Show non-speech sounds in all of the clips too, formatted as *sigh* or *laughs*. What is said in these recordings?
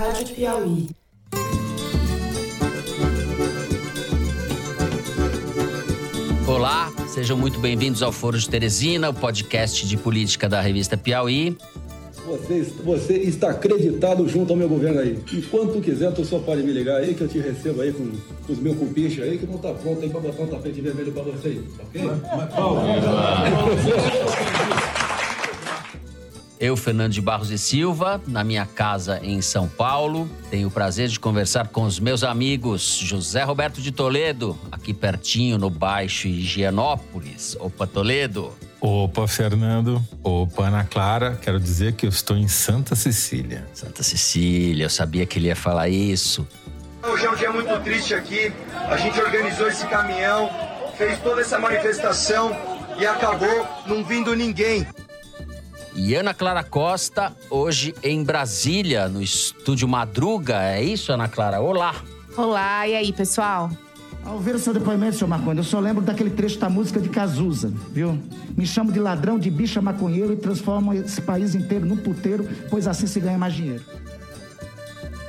Rádio Piauí. Olá, sejam muito bem-vindos ao Foro de Teresina, o podcast de política da revista Piauí. Você, você está acreditado junto ao meu governo aí. E quando quiser, tu só pode me ligar aí que eu te recebo aí com, com os meus cupichos aí, que não tá pronto aí pra botar um tapete vermelho pra você aí, ok? *laughs* Eu, Fernando de Barros e Silva, na minha casa em São Paulo. Tenho o prazer de conversar com os meus amigos José Roberto de Toledo, aqui pertinho no Baixo Higienópolis. Opa, Toledo. Opa, Fernando. Opa, Ana Clara. Quero dizer que eu estou em Santa Cecília. Santa Cecília, eu sabia que ele ia falar isso. Hoje é um dia muito triste aqui. A gente organizou esse caminhão, fez toda essa manifestação e acabou não vindo ninguém. E Ana Clara Costa, hoje em Brasília, no estúdio Madruga. É isso, Ana Clara? Olá. Olá, e aí, pessoal? Ao ver o seu depoimento, seu Marcondes, eu só lembro daquele trecho da música de Cazuza, viu? Me chamo de ladrão, de bicha maconheiro e transformo esse país inteiro num puteiro, pois assim se ganha mais dinheiro.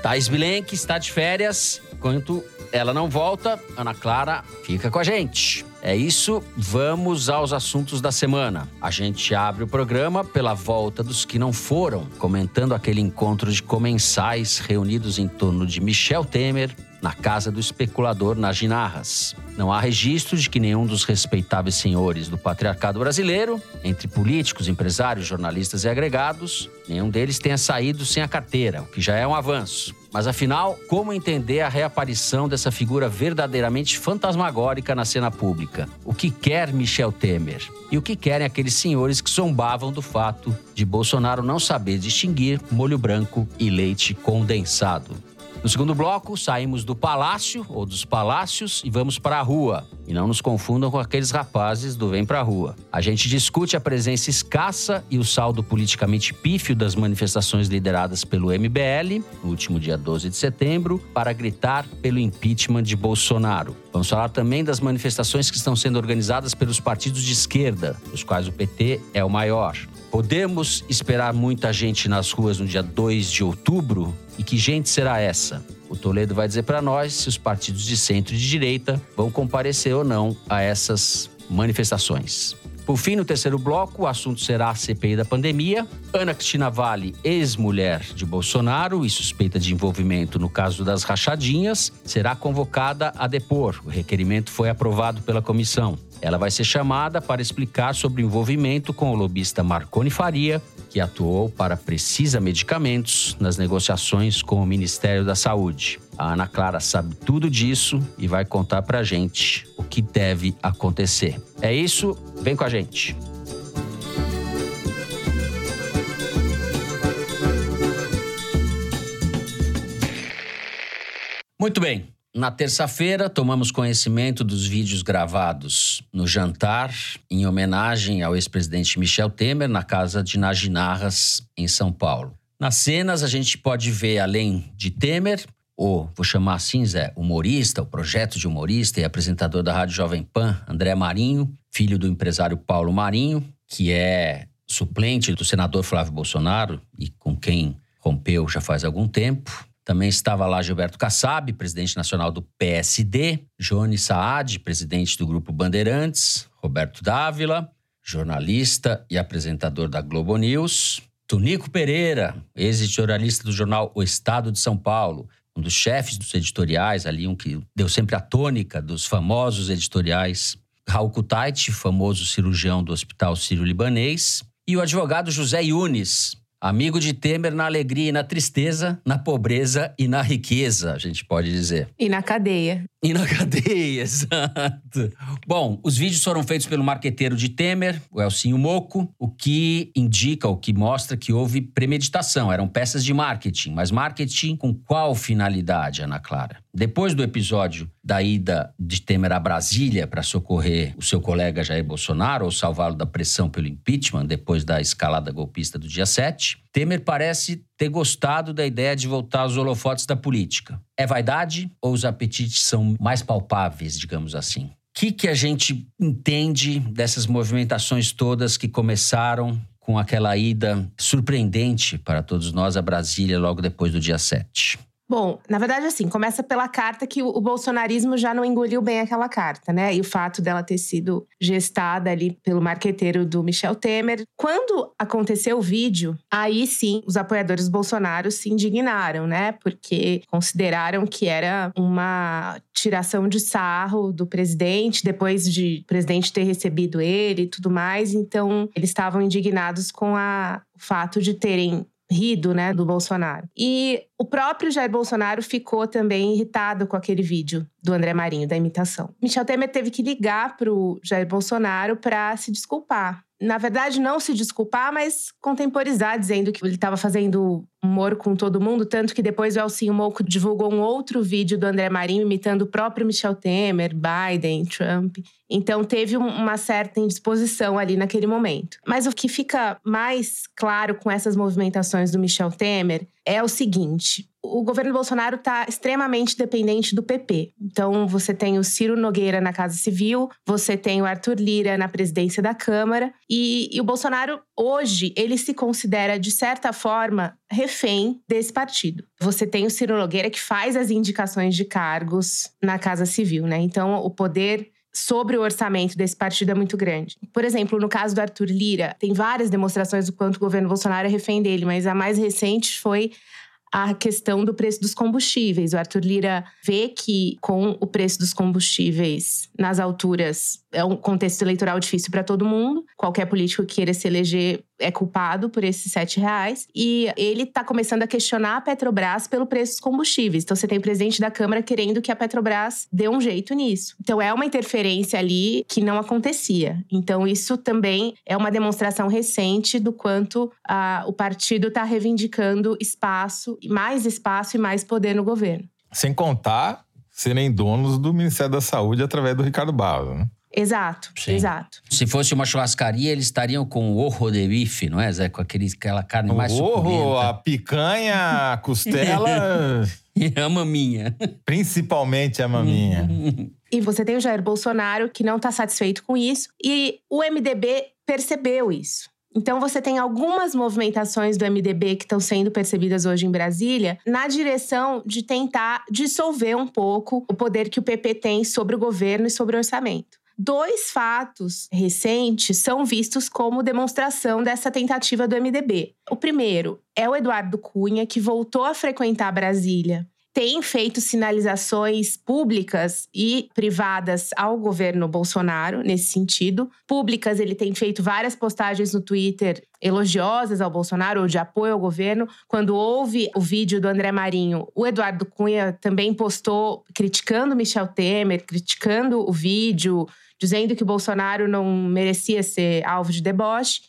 Thais Bilenque está de férias. Enquanto ela não volta, Ana Clara fica com a gente. É isso, vamos aos assuntos da semana. A gente abre o programa pela volta dos que não foram, comentando aquele encontro de comensais reunidos em torno de Michel Temer na casa do especulador nas Ginarras. Não há registro de que nenhum dos respeitáveis senhores do patriarcado brasileiro, entre políticos, empresários, jornalistas e agregados, nenhum deles tenha saído sem a carteira, o que já é um avanço. Mas afinal, como entender a reaparição dessa figura verdadeiramente fantasmagórica na cena pública? O que quer Michel Temer? E o que querem aqueles senhores que zombavam do fato de Bolsonaro não saber distinguir molho branco e leite condensado? No segundo bloco, saímos do palácio ou dos palácios e vamos para a rua. E não nos confundam com aqueles rapazes do Vem Pra Rua. A gente discute a presença escassa e o saldo politicamente pífio das manifestações lideradas pelo MBL, no último dia 12 de setembro, para gritar pelo impeachment de Bolsonaro. Vamos falar também das manifestações que estão sendo organizadas pelos partidos de esquerda, dos quais o PT é o maior. Podemos esperar muita gente nas ruas no dia 2 de outubro? E que gente será essa? O Toledo vai dizer para nós se os partidos de centro e de direita vão comparecer ou não a essas manifestações. Por fim, no terceiro bloco, o assunto será a CPI da pandemia. Ana Cristina Vale, ex-mulher de Bolsonaro e suspeita de envolvimento no caso das rachadinhas, será convocada a depor. O requerimento foi aprovado pela comissão. Ela vai ser chamada para explicar sobre o envolvimento com o lobista Marconi Faria, que atuou para Precisa Medicamentos nas negociações com o Ministério da Saúde. A Ana Clara sabe tudo disso e vai contar pra gente o que deve acontecer. É isso, vem com a gente. Muito bem. Na terça-feira, tomamos conhecimento dos vídeos gravados no jantar em homenagem ao ex-presidente Michel Temer na casa de Naginarras, em São Paulo. Nas cenas, a gente pode ver, além de Temer, o, vou chamar assim, Zé, humorista, o projeto de humorista e apresentador da Rádio Jovem Pan, André Marinho, filho do empresário Paulo Marinho, que é suplente do senador Flávio Bolsonaro e com quem rompeu já faz algum tempo. Também estava lá Gilberto Kassab, presidente nacional do PSD, Johnny Saad, presidente do Grupo Bandeirantes, Roberto Dávila, jornalista e apresentador da Globo News, Tunico Pereira, ex-editorialista do jornal O Estado de São Paulo, um dos chefes dos editoriais ali, um que deu sempre a tônica dos famosos editoriais, Raul Kutaiti, famoso cirurgião do Hospital Sírio-Libanês, e o advogado José Yunes, Amigo de Temer na alegria e na tristeza, na pobreza e na riqueza, a gente pode dizer. E na cadeia. E na *laughs* cadeia, exato. Bom, os vídeos foram feitos pelo marqueteiro de Temer, o Elcinho Moco, o que indica, o que mostra que houve premeditação. Eram peças de marketing, mas marketing com qual finalidade, Ana Clara? Depois do episódio da ida de Temer a Brasília para socorrer o seu colega Jair Bolsonaro ou salvá-lo da pressão pelo impeachment depois da escalada golpista do dia 7, Temer parece ter gostado da ideia de voltar aos holofotes da política. É vaidade ou os apetites são mais palpáveis, digamos assim? O que, que a gente entende dessas movimentações todas que começaram com aquela ida surpreendente para todos nós a Brasília logo depois do dia 7? Bom, na verdade, assim, começa pela carta que o bolsonarismo já não engoliu bem aquela carta, né? E o fato dela ter sido gestada ali pelo marqueteiro do Michel Temer. Quando aconteceu o vídeo, aí sim os apoiadores do Bolsonaro se indignaram, né? Porque consideraram que era uma tiração de sarro do presidente, depois de o presidente ter recebido ele e tudo mais. Então, eles estavam indignados com a, o fato de terem rido, né, do Bolsonaro. E o próprio Jair Bolsonaro ficou também irritado com aquele vídeo do André Marinho, da imitação. Michel Temer teve que ligar pro Jair Bolsonaro para se desculpar na verdade, não se desculpar, mas contemporizar, dizendo que ele estava fazendo humor com todo mundo, tanto que depois o Elcinho Moco divulgou um outro vídeo do André Marinho imitando o próprio Michel Temer, Biden, Trump. Então teve uma certa indisposição ali naquele momento. Mas o que fica mais claro com essas movimentações do Michel Temer é o seguinte: o governo Bolsonaro está extremamente dependente do PP. Então, você tem o Ciro Nogueira na Casa Civil, você tem o Arthur Lira na presidência da Câmara, e, e o Bolsonaro, hoje, ele se considera, de certa forma, refém desse partido. Você tem o Ciro Nogueira que faz as indicações de cargos na Casa Civil, né? Então, o poder sobre o orçamento desse partido é muito grande. Por exemplo, no caso do Arthur Lira, tem várias demonstrações do quanto o governo Bolsonaro é refém dele, mas a mais recente foi a questão do preço dos combustíveis. O Arthur Lira vê que, com o preço dos combustíveis nas alturas, é um contexto eleitoral difícil para todo mundo. Qualquer político que queira se eleger é culpado por esses sete reais. E ele está começando a questionar a Petrobras pelo preço dos combustíveis. Então você tem o presidente da Câmara querendo que a Petrobras dê um jeito nisso. Então é uma interferência ali que não acontecia. Então isso também é uma demonstração recente do quanto a, o partido está reivindicando espaço, mais espaço e mais poder no governo. Sem contar serem donos do Ministério da Saúde através do Ricardo Barros, né? Exato, Sim. exato. Se fosse uma churrascaria, eles estariam com o orro de bife, não é, Zé? Com aquele, aquela carne mais o orro, a picanha, a costela... *laughs* e a maminha. Principalmente a maminha. e você tem o Jair Bolsonaro que não está satisfeito com isso. E o MDB percebeu isso. Então, você tem algumas movimentações do MDB que estão sendo percebidas hoje em Brasília na direção de tentar dissolver um pouco o poder que o PP tem sobre o governo e sobre o orçamento. Dois fatos recentes são vistos como demonstração dessa tentativa do MDB. O primeiro é o Eduardo Cunha, que voltou a frequentar Brasília tem feito sinalizações públicas e privadas ao governo Bolsonaro nesse sentido. Públicas, ele tem feito várias postagens no Twitter elogiosas ao Bolsonaro ou de apoio ao governo. Quando houve o vídeo do André Marinho, o Eduardo Cunha também postou criticando Michel Temer, criticando o vídeo, dizendo que o Bolsonaro não merecia ser alvo de deboche.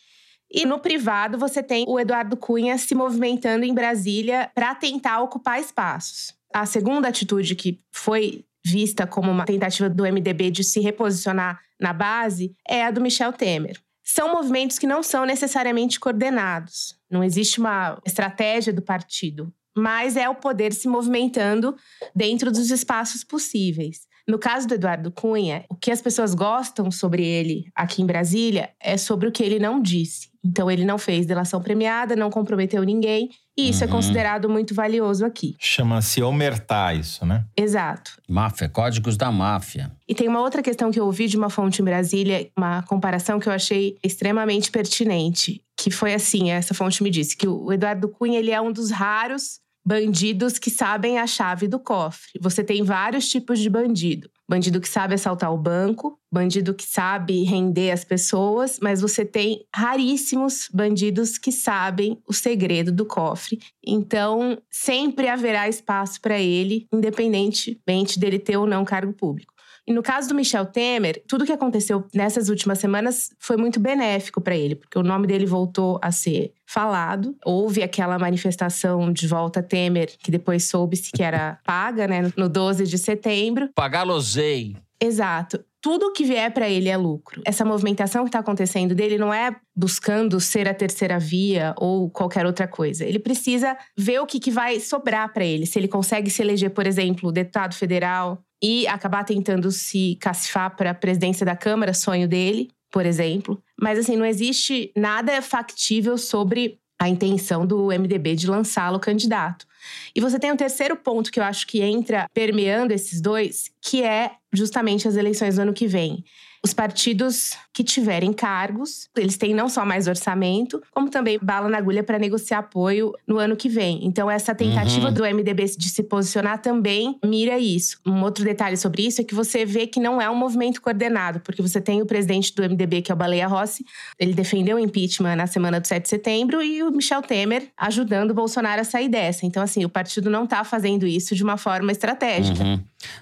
E no privado, você tem o Eduardo Cunha se movimentando em Brasília para tentar ocupar espaços. A segunda atitude que foi vista como uma tentativa do MDB de se reposicionar na base é a do Michel Temer. São movimentos que não são necessariamente coordenados. Não existe uma estratégia do partido, mas é o poder se movimentando dentro dos espaços possíveis. No caso do Eduardo Cunha, o que as pessoas gostam sobre ele aqui em Brasília é sobre o que ele não disse. Então, ele não fez delação premiada, não comprometeu ninguém. E isso é uhum. é considerado muito valioso aqui. Chama-se omertar isso, né? Exato. Máfia, códigos da máfia. E tem uma outra questão que eu ouvi de uma fonte em Brasília, uma comparação que eu achei extremamente pertinente. Que foi assim, essa fonte me disse que o Eduardo Cunha ele é um dos raros bandidos que sabem a chave do cofre. Você tem vários tipos de bandido. Bandido que sabe assaltar o banco, bandido que sabe render as pessoas, mas você tem raríssimos bandidos que sabem o segredo do cofre. Então, sempre haverá espaço para ele, independentemente dele ter ou não cargo público. E no caso do Michel Temer, tudo que aconteceu nessas últimas semanas foi muito benéfico para ele, porque o nome dele voltou a ser falado. Houve aquela manifestação de volta Temer, que depois soube-se que era *laughs* paga, né, no 12 de setembro. Pagalosei. Exato tudo que vier para ele é lucro. Essa movimentação que está acontecendo dele não é buscando ser a terceira via ou qualquer outra coisa. Ele precisa ver o que, que vai sobrar para ele. Se ele consegue se eleger, por exemplo, deputado federal, e acabar tentando se cacifar para a presidência da Câmara, sonho dele. por exemplo. Mas assim, não existe nada factível sobre a intenção do MDB de lançá-lo candidato. E você tem um terceiro ponto que eu acho que entra permeando esses dois, que é justamente as eleições do ano que vem. Os partidos que tiverem cargos, eles têm não só mais orçamento, como também bala na agulha para negociar apoio no ano que vem. Então, essa tentativa uhum. do MDB de se posicionar também mira isso. Um outro detalhe sobre isso é que você vê que não é um movimento coordenado, porque você tem o presidente do MDB, que é o Baleia Rossi, ele defendeu o impeachment na semana do 7 de setembro, e o Michel Temer ajudando o Bolsonaro a sair dessa. Então, assim, o partido não está fazendo isso de uma forma estratégica. Uhum.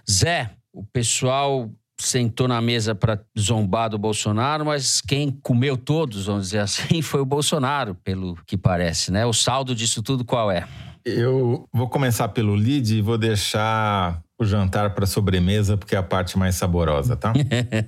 Zé, o pessoal sentou na mesa para zombar do Bolsonaro, mas quem comeu todos, vamos dizer assim, *laughs* foi o Bolsonaro, pelo que parece, né? O saldo disso tudo qual é? Eu vou começar pelo lead e vou deixar o jantar para sobremesa, porque é a parte mais saborosa, tá?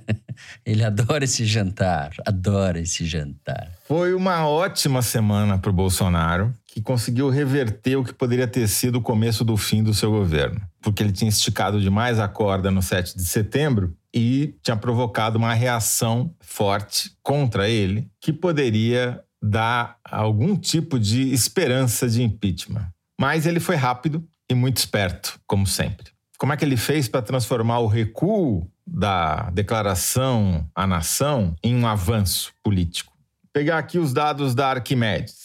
*laughs* Ele adora esse jantar, adora esse jantar. Foi uma ótima semana para o Bolsonaro, que conseguiu reverter o que poderia ter sido o começo do fim do seu governo. Porque ele tinha esticado demais a corda no 7 de setembro e tinha provocado uma reação forte contra ele, que poderia dar algum tipo de esperança de impeachment. Mas ele foi rápido e muito esperto, como sempre. Como é que ele fez para transformar o recuo da declaração à nação em um avanço político? Pegar aqui os dados da Arquimedes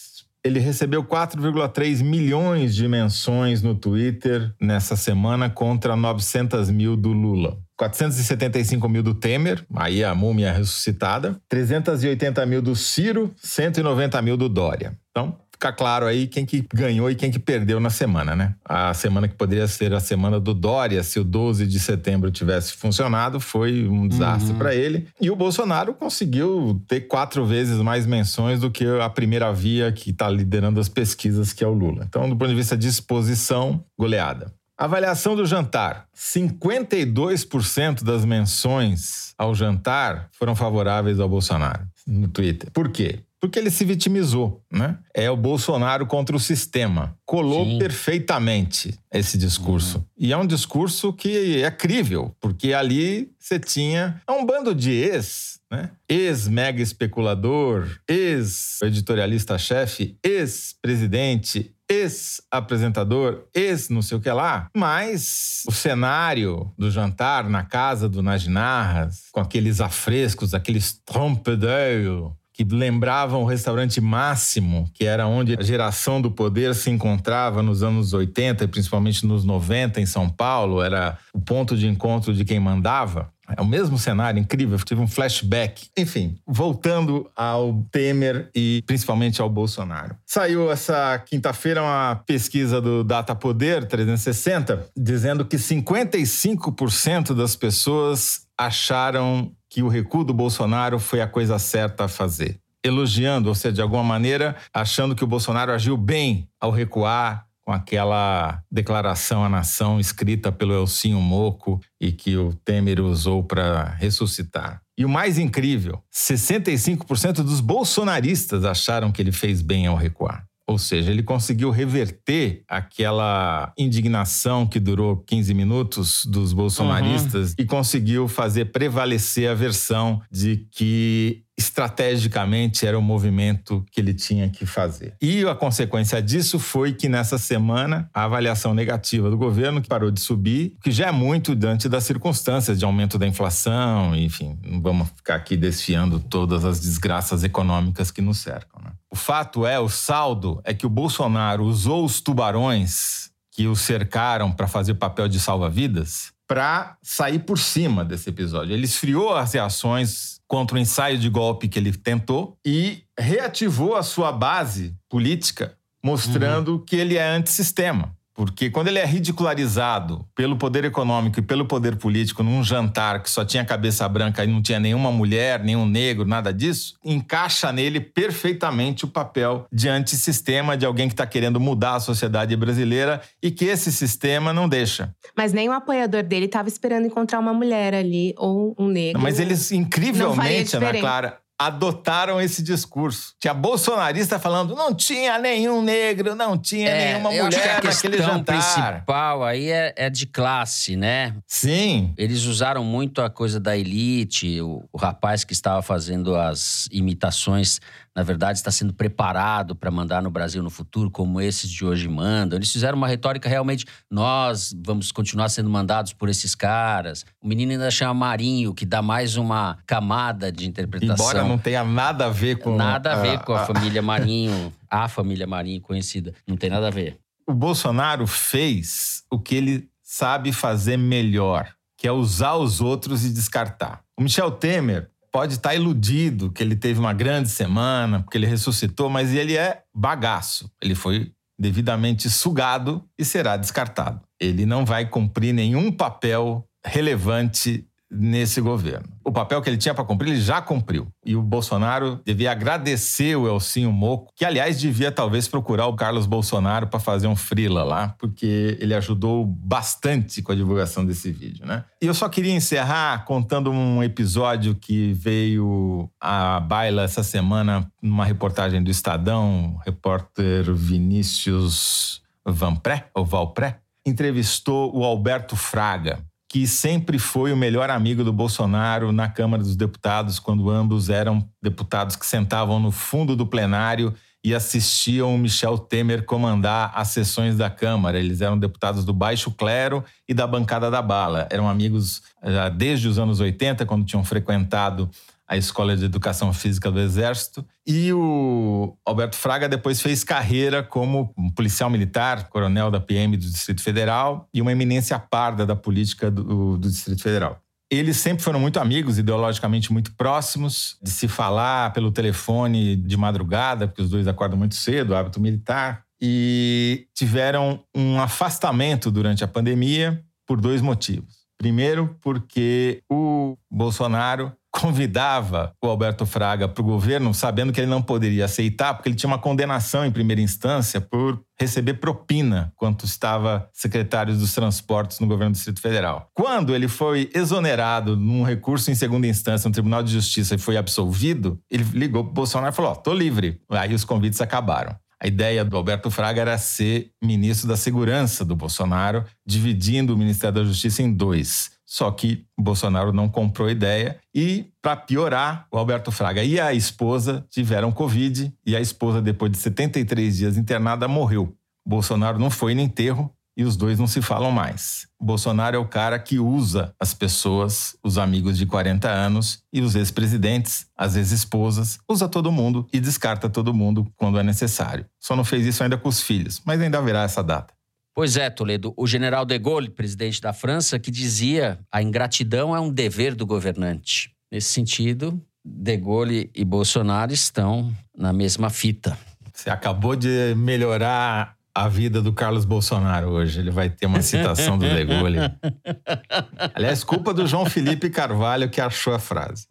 ele recebeu 4,3 milhões de menções no Twitter nessa semana contra 900 mil do Lula. 475 mil do Temer, aí a múmia ressuscitada, 380 mil do Ciro, 190 mil do Dória. Então, ficar claro aí quem que ganhou e quem que perdeu na semana, né? A semana que poderia ser a semana do Dória, se o 12 de setembro tivesse funcionado, foi um desastre uhum. para ele. E o Bolsonaro conseguiu ter quatro vezes mais menções do que a primeira via que está liderando as pesquisas, que é o Lula. Então, do ponto de vista de exposição, goleada. Avaliação do jantar. 52% das menções ao jantar foram favoráveis ao Bolsonaro no Twitter. Por quê? Porque ele se vitimizou, né? É o Bolsonaro contra o sistema. Colou Sim. perfeitamente esse discurso. Uhum. E é um discurso que é crível, porque ali você tinha um bando de ex, né? Ex-mega especulador, ex-editorialista-chefe, ex-presidente, ex-apresentador, ex não sei o que lá, mas o cenário do jantar na casa do Najinarras, com aqueles afrescos, aqueles trompedeiro, que lembravam o restaurante Máximo, que era onde a geração do poder se encontrava nos anos 80 e principalmente nos 90 em São Paulo, era o ponto de encontro de quem mandava. É o mesmo cenário, incrível. Tive um flashback. Enfim, voltando ao Temer e principalmente ao Bolsonaro. Saiu essa quinta-feira uma pesquisa do Data Poder 360 dizendo que 55% das pessoas acharam que o recuo do Bolsonaro foi a coisa certa a fazer. Elogiando, ou seja, de alguma maneira, achando que o Bolsonaro agiu bem ao recuar com aquela declaração à nação escrita pelo Elcinho Moco e que o Temer usou para ressuscitar. E o mais incrível, 65% dos bolsonaristas acharam que ele fez bem ao recuar. Ou seja, ele conseguiu reverter aquela indignação que durou 15 minutos dos bolsonaristas uhum. e conseguiu fazer prevalecer a versão de que estrategicamente era o movimento que ele tinha que fazer. E a consequência disso foi que nessa semana a avaliação negativa do governo que parou de subir, que já é muito diante das circunstâncias de aumento da inflação, enfim, não vamos ficar aqui desfiando todas as desgraças econômicas que nos cercam. Né? O fato é, o saldo é que o Bolsonaro usou os tubarões que o cercaram para fazer papel de salva-vidas para sair por cima desse episódio. Ele esfriou as reações contra o ensaio de golpe que ele tentou e reativou a sua base política, mostrando uhum. que ele é antissistema. Porque quando ele é ridicularizado pelo poder econômico e pelo poder político num jantar que só tinha cabeça branca e não tinha nenhuma mulher, nenhum negro, nada disso, encaixa nele perfeitamente o papel de antissistema, de alguém que está querendo mudar a sociedade brasileira e que esse sistema não deixa. Mas nem o apoiador dele estava esperando encontrar uma mulher ali ou um negro. Mas eles, incrivelmente, Ana Clara, adotaram esse discurso. Tinha bolsonarista falando, não tinha nenhum negro, não tinha É, nenhuma acho que mulher a naquele jantar. principal aí é, é de classe, né? Sim, Eles usaram muito a coisa da elite, o, o rapaz que estava fazendo as imitações, na verdade, está sendo preparado para mandar no Brasil no futuro, como esses de hoje mandam. Eles fizeram uma retórica realmente: nós vamos continuar sendo mandados por esses caras. O menino ainda chama Marinho, que dá mais uma camada de interpretação. embora não tenha nada a ver com... Nada a ver com a ah, família *laughs* Marinho, a família Marinho conhecida. Não tem nada a ver. O Bolsonaro fez o que ele sabe fazer melhor, que é usar os outros e descartar. O Michel Temer pode estar iludido que ele teve uma grande semana, porque ele ressuscitou, mas ele é bagaço. Ele foi devidamente sugado e será descartado. Ele não vai cumprir nenhum papel relevante nesse governo. O papel que ele tinha para cumprir, ele já cumpriu. E o Bolsonaro devia agradecer o Elcinho Moco, que aliás devia talvez procurar o Carlos Bolsonaro para fazer um frila lá, porque ele ajudou bastante com a divulgação desse vídeo, né? E eu só queria encerrar contando um episódio que veio à baila essa semana numa reportagem do Estadão, o repórter Vinícius Vanpré, ou Valpré, entrevistou o Alberto Fraga, que sempre foi o melhor amigo do Bolsonaro na Câmara dos Deputados, quando ambos eram deputados que sentavam no fundo do plenário e assistiam o Michel Temer comandar as sessões da Câmara. Eles eram deputados do baixo clero e da bancada da bala. Eram amigos já desde os anos 80, quando tinham frequentado a Escola de Educação Física do Exército. E o Alberto Fraga depois fez carreira como um policial militar, coronel da PM do Distrito Federal e uma eminência parda da política do, do Distrito Federal. Eles sempre foram muito amigos, ideologicamente muito próximos, de se falar pelo telefone de madrugada, porque os dois acordam muito cedo, hábito militar, e tiveram um afastamento durante a pandemia por dois motivos. Primeiro, porque o Bolsonaro convidava o Alberto Fraga para o governo, sabendo que ele não poderia aceitar, porque ele tinha uma condenação em primeira instância por receber propina quando estava secretário dos transportes no governo do Distrito Federal. Quando ele foi exonerado num recurso em segunda instância no Tribunal de Justiça e foi absolvido, ele ligou para o Bolsonaro e falou: Ó, tô livre. Aí os convites acabaram. A ideia do Alberto Fraga era ser ministro da Segurança do Bolsonaro, dividindo o Ministério da Justiça em dois. Só que Bolsonaro não comprou ideia e, para piorar, o Alberto Fraga e a esposa tiveram Covid e a esposa, depois de 73 dias internada, morreu. Bolsonaro não foi no enterro e os dois não se falam mais. Bolsonaro é o cara que usa as pessoas, os amigos de 40 anos e os ex-presidentes, as ex-esposas, usa todo mundo e descarta todo mundo quando é necessário. Só não fez isso ainda com os filhos, mas ainda haverá essa data. Pois é, Toledo. O general de Gaulle, presidente da França, que dizia a ingratidão é um dever do governante. Nesse sentido, de Gaulle e Bolsonaro estão na mesma fita. Você acabou de melhorar a vida do Carlos Bolsonaro hoje. Ele vai ter uma citação do De Gaulle. *laughs* Aliás, culpa do João Felipe Carvalho que achou a frase.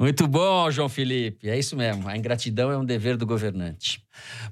Muito bom, João Felipe. É isso mesmo. A ingratidão é um dever do governante.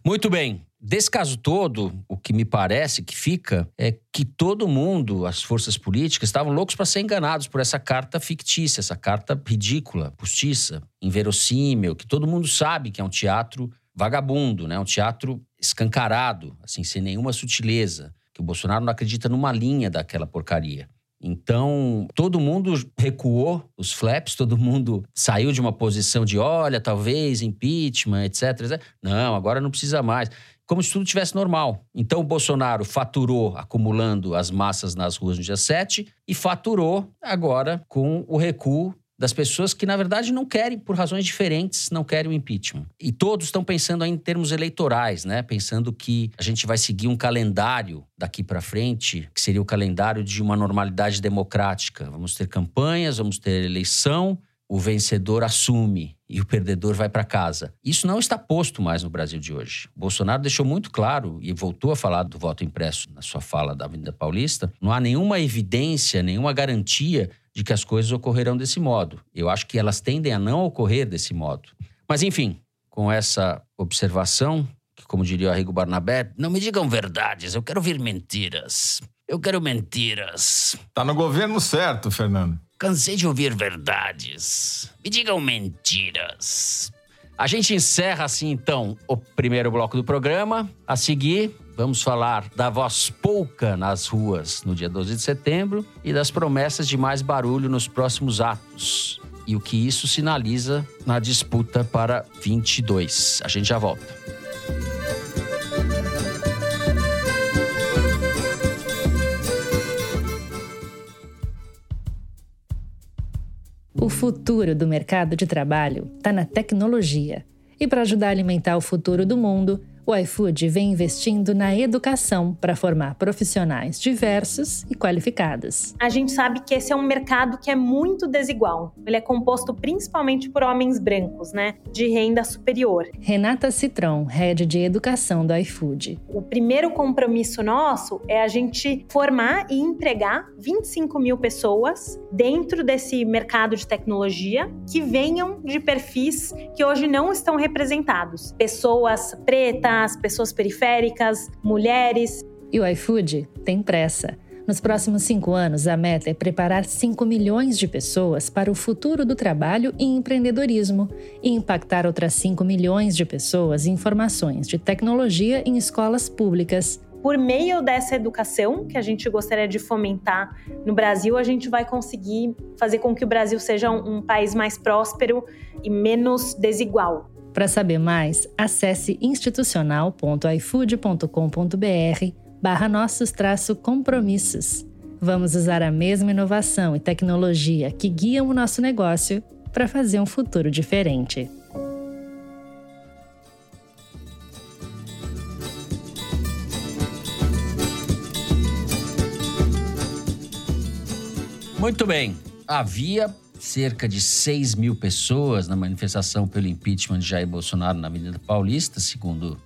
Muito bem. Desse caso todo, o que me parece que fica é que todo mundo, as forças políticas, estavam loucos para ser enganados por essa carta fictícia, essa carta ridícula, postiça, inverossímil, que todo mundo sabe que é um teatro vagabundo, né? Um teatro escancarado, assim, sem nenhuma sutileza, que o Bolsonaro não acredita numa linha daquela porcaria. Então, todo mundo recuou os flaps, todo mundo saiu de uma posição de, olha, talvez impeachment, etc, etc. Não, agora não precisa mais. Como se tudo tivesse normal. Então, o Bolsonaro faturou acumulando as massas nas ruas no dia 7 e faturou agora com o recuo das pessoas que, na verdade, não querem, por razões diferentes, não querem o impeachment. E todos estão pensando em termos eleitorais, né? Pensando que a gente vai seguir um calendário daqui para frente, que seria o calendário de uma normalidade democrática. Vamos ter campanhas, vamos ter eleição, o vencedor assume e o perdedor vai para casa. Isso não está posto mais no Brasil de hoje. Bolsonaro deixou muito claro e voltou a falar do voto impresso na sua fala da Avenida Paulista. Não há nenhuma evidência, nenhuma garantia de que as coisas ocorrerão desse modo. Eu acho que elas tendem a não ocorrer desse modo. Mas, enfim, com essa observação, que, como diria o Arrigo Barnabé, não me digam verdades, eu quero ouvir mentiras. Eu quero mentiras. Tá no governo certo, Fernando. Cansei de ouvir verdades. Me digam mentiras. A gente encerra assim então o primeiro bloco do programa. A seguir, vamos falar da voz pouca nas ruas no dia 12 de setembro e das promessas de mais barulho nos próximos atos. E o que isso sinaliza na disputa para 22. A gente já volta. O futuro do mercado de trabalho está na tecnologia. E para ajudar a alimentar o futuro do mundo, o iFood vem investindo na educação para formar profissionais diversos e qualificados. A gente sabe que esse é um mercado que é muito desigual. Ele é composto principalmente por homens brancos, né, de renda superior. Renata Citron, head de educação do iFood. O primeiro compromisso nosso é a gente formar e empregar 25 mil pessoas dentro desse mercado de tecnologia que venham de perfis que hoje não estão representados. Pessoas pretas, as pessoas periféricas, mulheres. E o iFood tem pressa. Nos próximos cinco anos, a meta é preparar 5 milhões de pessoas para o futuro do trabalho e empreendedorismo e impactar outras 5 milhões de pessoas em formações de tecnologia em escolas públicas. Por meio dessa educação que a gente gostaria de fomentar no Brasil, a gente vai conseguir fazer com que o Brasil seja um, um país mais próspero e menos desigual. Para saber mais, acesse institucional.ifood.com.br barra nossos compromissos. Vamos usar a mesma inovação e tecnologia que guiam o nosso negócio para fazer um futuro diferente. Muito bem. Havia cerca de 6 mil pessoas na manifestação pelo impeachment de Jair Bolsonaro na Avenida Paulista, segundo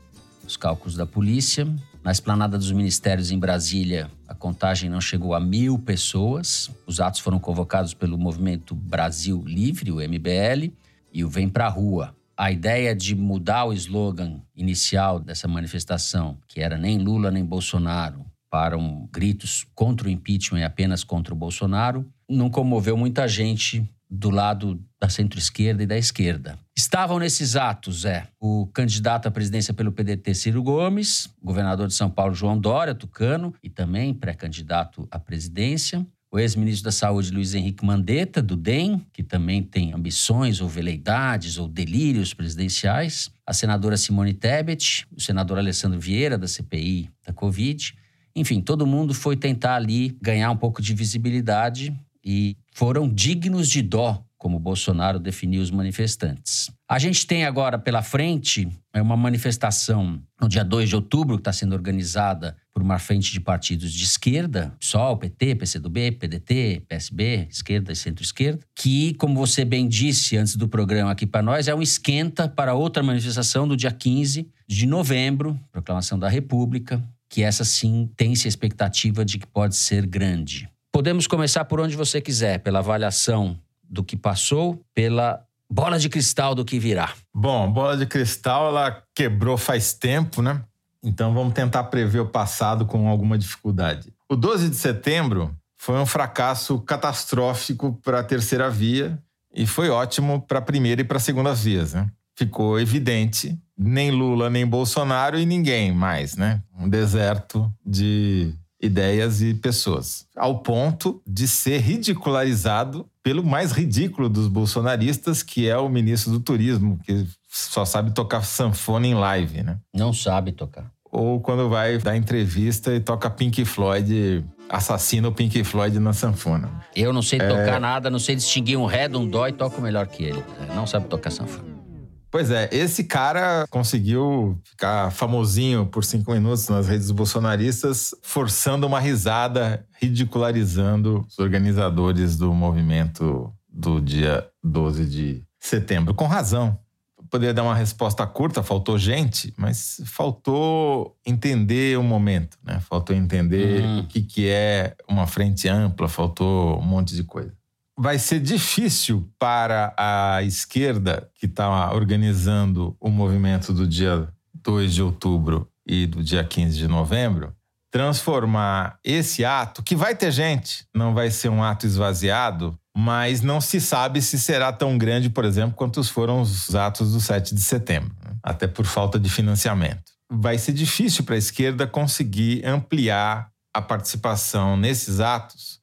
os cálculos da polícia. Na esplanada dos ministérios em Brasília, a contagem não chegou a mil pessoas. Os atos foram convocados pelo movimento Brasil Livre, o MBL, e o Vem Pra Rua. A ideia de mudar o slogan inicial dessa manifestação, que era nem Lula nem Bolsonaro, para um gritos contra o impeachment e apenas contra o Bolsonaro, não comoveu muita gente do lado da centro-esquerda e da esquerda. Estavam nesses atos, é, o candidato à presidência pelo PDT Ciro Gomes, governador de São Paulo João Dória, tucano, e também pré-candidato à presidência, o ex-ministro da Saúde Luiz Henrique Mandetta, do DEM, que também tem ambições ou veleidades ou delírios presidenciais, a senadora Simone Tebet, o senador Alessandro Vieira, da CPI da Covid. Enfim, todo mundo foi tentar ali ganhar um pouco de visibilidade e foram dignos de dó, como Bolsonaro definiu os manifestantes. A gente tem agora pela frente é uma manifestação no dia 2 de outubro, que está sendo organizada por uma frente de partidos de esquerda, PSOL, PT, PCdoB, PDT, PSB, esquerda e centro-esquerda, que, como você bem disse antes do programa aqui para nós, é um esquenta para outra manifestação do dia 15 de novembro, proclamação da República, que essa sim tem-se a expectativa de que pode ser grande. Podemos começar por onde você quiser, pela avaliação do que passou, pela bola de cristal do que virá. Bom, bola de cristal ela quebrou faz tempo, né? Então vamos tentar prever o passado com alguma dificuldade. O 12 de setembro foi um fracasso catastrófico para a terceira via e foi ótimo para a primeira e para a segunda vias, né? Ficou evidente, nem Lula, nem Bolsonaro e ninguém mais, né? Um deserto de ideias e pessoas, ao ponto de ser ridicularizado pelo mais ridículo dos bolsonaristas, que é o ministro do Turismo, que só sabe tocar sanfona em live, né? Não sabe tocar. Ou quando vai dar entrevista e toca Pink Floyd, assassina o Pink Floyd na sanfona. Eu não sei tocar é... nada, não sei distinguir um ré de um dó e toco melhor que ele. Não sabe tocar sanfona. Pois é, esse cara conseguiu ficar famosinho por cinco minutos nas redes bolsonaristas, forçando uma risada, ridicularizando os organizadores do movimento do dia 12 de setembro. Com razão. Poderia dar uma resposta curta, faltou gente, mas faltou entender o momento, né? Faltou entender uhum. o que, que é uma frente ampla, faltou um monte de coisa vai ser difícil para a esquerda, que está organizando o movimento do dia 2 de outubro e do dia 15 de novembro, transformar esse ato, que vai ter gente, não vai ser um ato esvaziado, mas não se sabe se será tão grande, por exemplo, quanto foram os atos do 7 de setembro, né? até por falta de financiamento. Vai ser difícil para a esquerda conseguir ampliar a participação nesses atos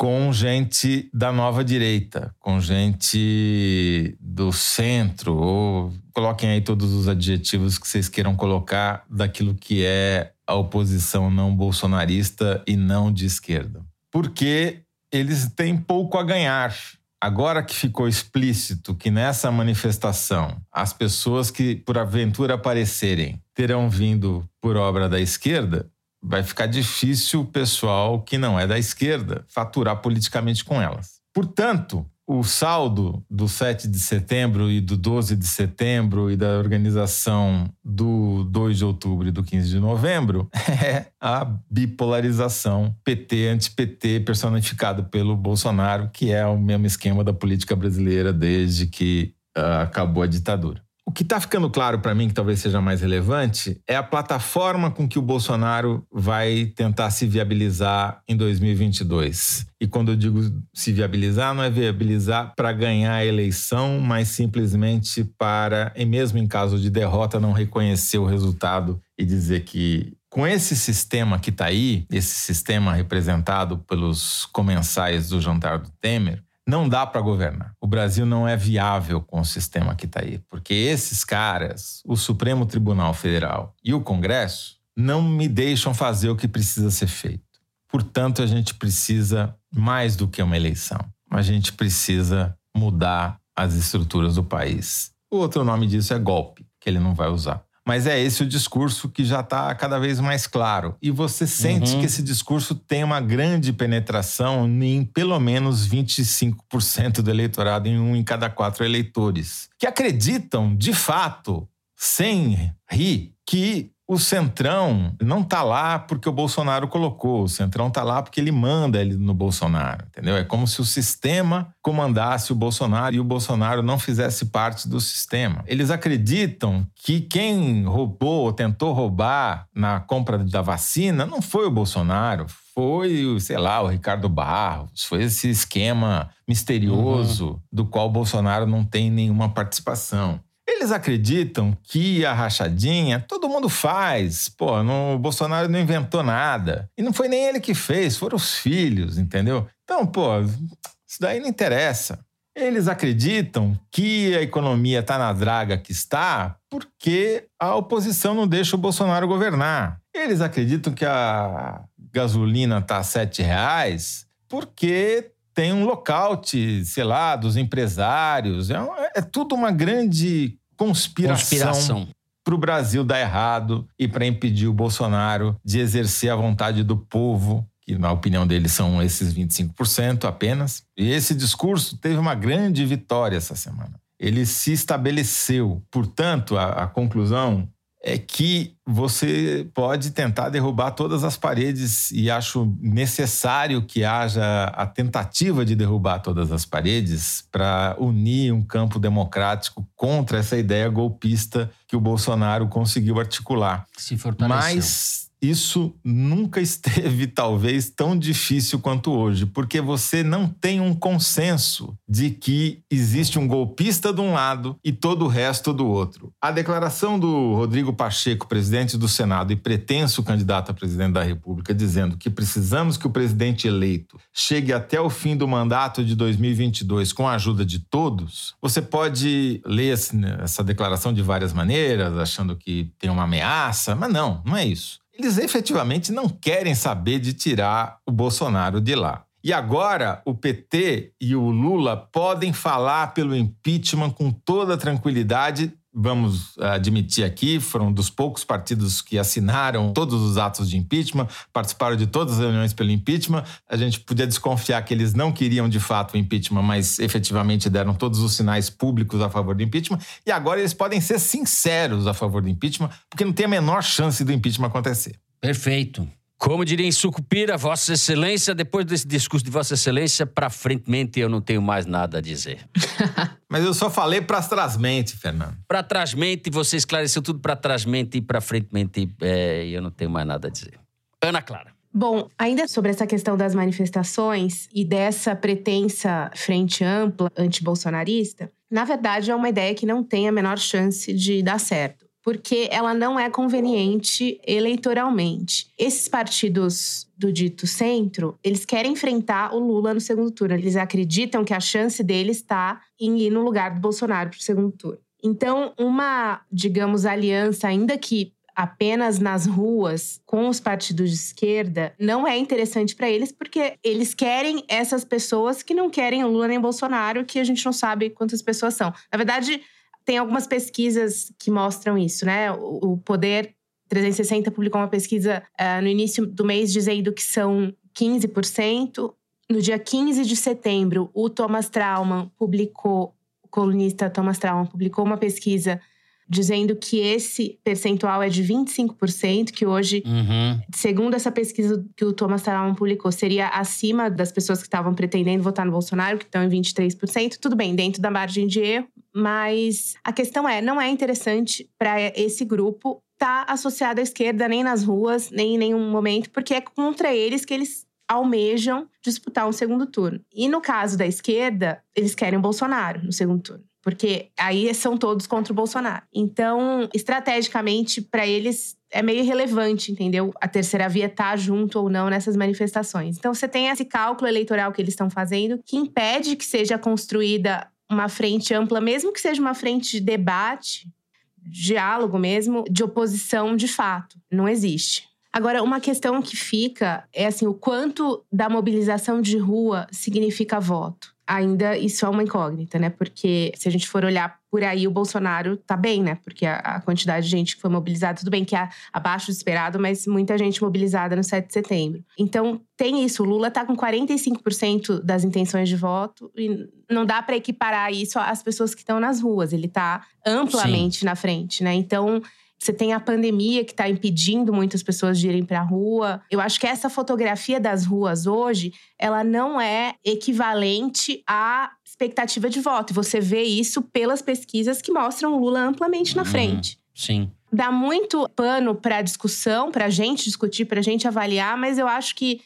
com gente da nova direita, com gente do centro, ou coloquem aí todos os adjetivos que vocês queiram colocar daquilo que é a oposição não bolsonarista e não de esquerda. Porque eles têm pouco a ganhar. Agora que ficou explícito que nessa manifestação as pessoas que por aventura aparecerem terão vindo por obra da esquerda, vai ficar difícil o pessoal que não é da esquerda faturar politicamente com elas. Portanto, o saldo do 7 de setembro e do 12 de setembro e da organização do 2 de outubro e do 15 de novembro *laughs* é a bipolarização PT-anti-PT personificado pelo Bolsonaro, que é o mesmo esquema da política brasileira desde que uh, acabou a ditadura. O que está ficando claro para mim, que talvez seja mais relevante, é a plataforma com que o Bolsonaro vai tentar se viabilizar em 2022. E quando eu digo se viabilizar, não é viabilizar para ganhar a eleição, mas simplesmente para, e mesmo em caso de derrota, não reconhecer o resultado e dizer que com esse sistema que está aí, esse sistema representado pelos comensais do jantar do Temer, não dá para governar. O Brasil não é viável com o sistema que está aí, porque esses caras, o Supremo Tribunal Federal e o Congresso, não me deixam fazer o que precisa ser feito. Portanto, a gente precisa mais do que uma eleição. A gente precisa mudar as estruturas do país. O outro nome disso é golpe, que ele não vai usar. Mas é esse o discurso que já está cada vez mais claro. E você sente uhum. que esse discurso tem uma grande penetração em pelo menos 25% do eleitorado, em um em cada quatro eleitores, que acreditam, de fato, sem rir, que o Centrão não tá lá porque o Bolsonaro colocou, o Centrão tá lá porque ele manda ele no Bolsonaro, entendeu? É como se o sistema comandasse o Bolsonaro e o Bolsonaro não fizesse parte do sistema. Eles acreditam que quem roubou ou tentou roubar na compra da vacina não foi o Bolsonaro, foi, sei lá, o Ricardo Barros, foi esse esquema misterioso uhum. do qual o Bolsonaro não tem nenhuma participação. Eles acreditam que a rachadinha todo mundo faz. Pô, no, o Bolsonaro não inventou nada. E não foi nem ele que fez, foram os filhos, entendeu? Então, pô, isso daí não interessa. Eles acreditam que a economia está na draga que está porque a oposição não deixa o Bolsonaro governar. Eles acreditam que a gasolina está a sete reais porque tem um lockout, sei lá, dos empresários. É, é tudo uma grande conspiração. Para o Brasil dar errado e para impedir o Bolsonaro de exercer a vontade do povo, que na opinião dele são esses 25% apenas. E esse discurso teve uma grande vitória essa semana. Ele se estabeleceu. Portanto, a, a conclusão é que você pode tentar derrubar todas as paredes e acho necessário que haja a tentativa de derrubar todas as paredes para unir um campo democrático contra essa ideia golpista que o Bolsonaro conseguiu articular. Se fortaleceu. Mas isso nunca *laughs* esteve, talvez, tão difícil quanto hoje, porque você não tem um consenso de que existe um golpista de um lado e todo o resto do outro. A declaração do Rodrigo Pacheco, presidente do Senado e pretenso candidato a presidente da República, dizendo que precisamos que o presidente eleito chegue até o fim do mandato de 2022 com a ajuda de todos, você pode ler essa declaração de várias maneiras, achando que tem uma ameaça, mas não, não é isso. Eles efetivamente não querem saber de tirar o Bolsonaro de lá. E agora o PT e o Lula podem falar pelo impeachment com toda tranquilidade vamos admitir aqui, foram dos poucos partidos que assinaram todos os atos de impeachment, participaram de todas as reuniões pelo impeachment. A gente podia desconfiar que eles não queriam de fato o impeachment, mas efetivamente deram todos os sinais públicos a favor do impeachment. E agora eles podem ser sinceros a favor do impeachment, porque não tem a menor chance do impeachment acontecer. Perfeito. Como diria em Sucupira, Vossa Excelência, depois desse discurso de Vossa Excelência, para frente eu não tenho mais nada a dizer. *laughs* Mas eu só falei para trás-mente, Fernando. Para trás-mente, você esclareceu tudo para trás-mente e para frente-mente, é, eu não tenho mais nada a dizer. Ana Clara. Bom, ainda sobre essa questão das manifestações e dessa pretensa frente ampla antibolsonarista, na verdade é uma ideia que não tem a menor chance de dar certo porque ela não é conveniente eleitoralmente. Esses partidos do dito centro, eles querem enfrentar o Lula no segundo turno. Eles acreditam que a chance deles está em ir no lugar do Bolsonaro para o segundo turno. Então, uma, digamos, aliança, ainda que apenas nas ruas com os partidos de esquerda não é interessante para eles, porque eles querem essas pessoas que não querem o Lula nem Bolsonaro, que a gente não sabe quantas pessoas são. Na verdade, tem algumas pesquisas que mostram isso, né? O, Poder 360 publicou uma pesquisa uh, no início do mês dizendo que são 15%. No dia 15 de setembro, o Thomas Trauman publicou, o colunista Thomas Trauman publicou uma pesquisa dizendo que esse percentual é de 25%, que hoje, uhum. segundo essa pesquisa que o Thomas Trauman publicou, seria acima das pessoas que estavam pretendendo votar no Bolsonaro, que estão em 23%. Tudo bem, dentro da margem de erro, mas a questão é, não é interessante para esse grupo estar tá associado à esquerda nem nas ruas, nem em nenhum momento, porque é contra eles que eles almejam disputar um segundo turno. E no caso da esquerda, eles querem o Bolsonaro no segundo turno. Porque aí são todos contra o Bolsonaro. Então, estrategicamente, para eles é meio irrelevante, entendeu? A terceira via tá junto ou não nessas manifestações. Então, você tem esse cálculo eleitoral que eles estão fazendo que impede que seja construída uma frente ampla, mesmo que seja uma frente de debate, diálogo mesmo, de oposição de fato. Não existe. Agora, uma questão que fica é assim, o quanto da mobilização de rua significa voto ainda isso é uma incógnita, né? Porque se a gente for olhar por aí, o Bolsonaro tá bem, né? Porque a, a quantidade de gente que foi mobilizada, tudo bem que é abaixo do esperado, mas muita gente mobilizada no 7 de setembro. Então, tem isso. O Lula tá com 45% das intenções de voto e não dá para equiparar isso às pessoas que estão nas ruas. Ele tá amplamente Sim. na frente, né? Então, você tem a pandemia que está impedindo muitas pessoas de irem para a rua. Eu acho que essa fotografia das ruas hoje, ela não é equivalente à expectativa de voto. E você vê isso pelas pesquisas que mostram o Lula amplamente na uhum. frente. Sim. Dá muito pano para discussão, para a gente discutir, para a gente avaliar, mas eu acho que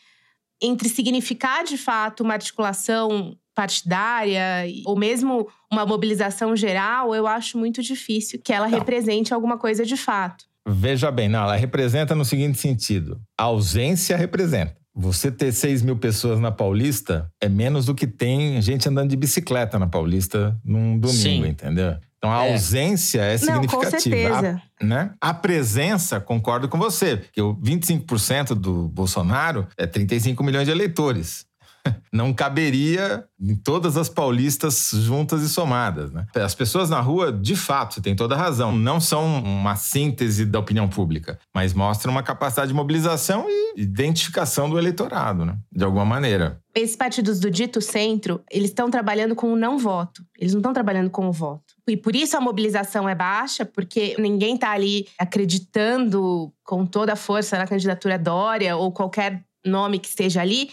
entre significar de fato uma articulação partidária ou mesmo uma mobilização geral, eu acho muito difícil que ela não. represente alguma coisa de fato. Veja bem, não, ela representa no seguinte sentido: a ausência representa. Você ter 6 mil pessoas na Paulista é menos do que tem gente andando de bicicleta na Paulista num domingo, Sim. entendeu? Então a é. ausência é significativa. Não, com certeza. A, né? a presença, concordo com você, porque o 25% do Bolsonaro é 35 milhões de eleitores *laughs* não caberia em todas as paulistas juntas e somadas. Né? As pessoas na rua, de fato, você tem toda a razão, não são uma síntese da opinião pública, mas mostram uma capacidade de mobilização e identificação do eleitorado, né? de alguma maneira. Esses partidos do dito centro, eles estão trabalhando com o não voto, eles não estão trabalhando com o voto. E por isso a mobilização é baixa, porque ninguém está ali acreditando com toda a força na candidatura Dória ou qualquer nome que esteja ali,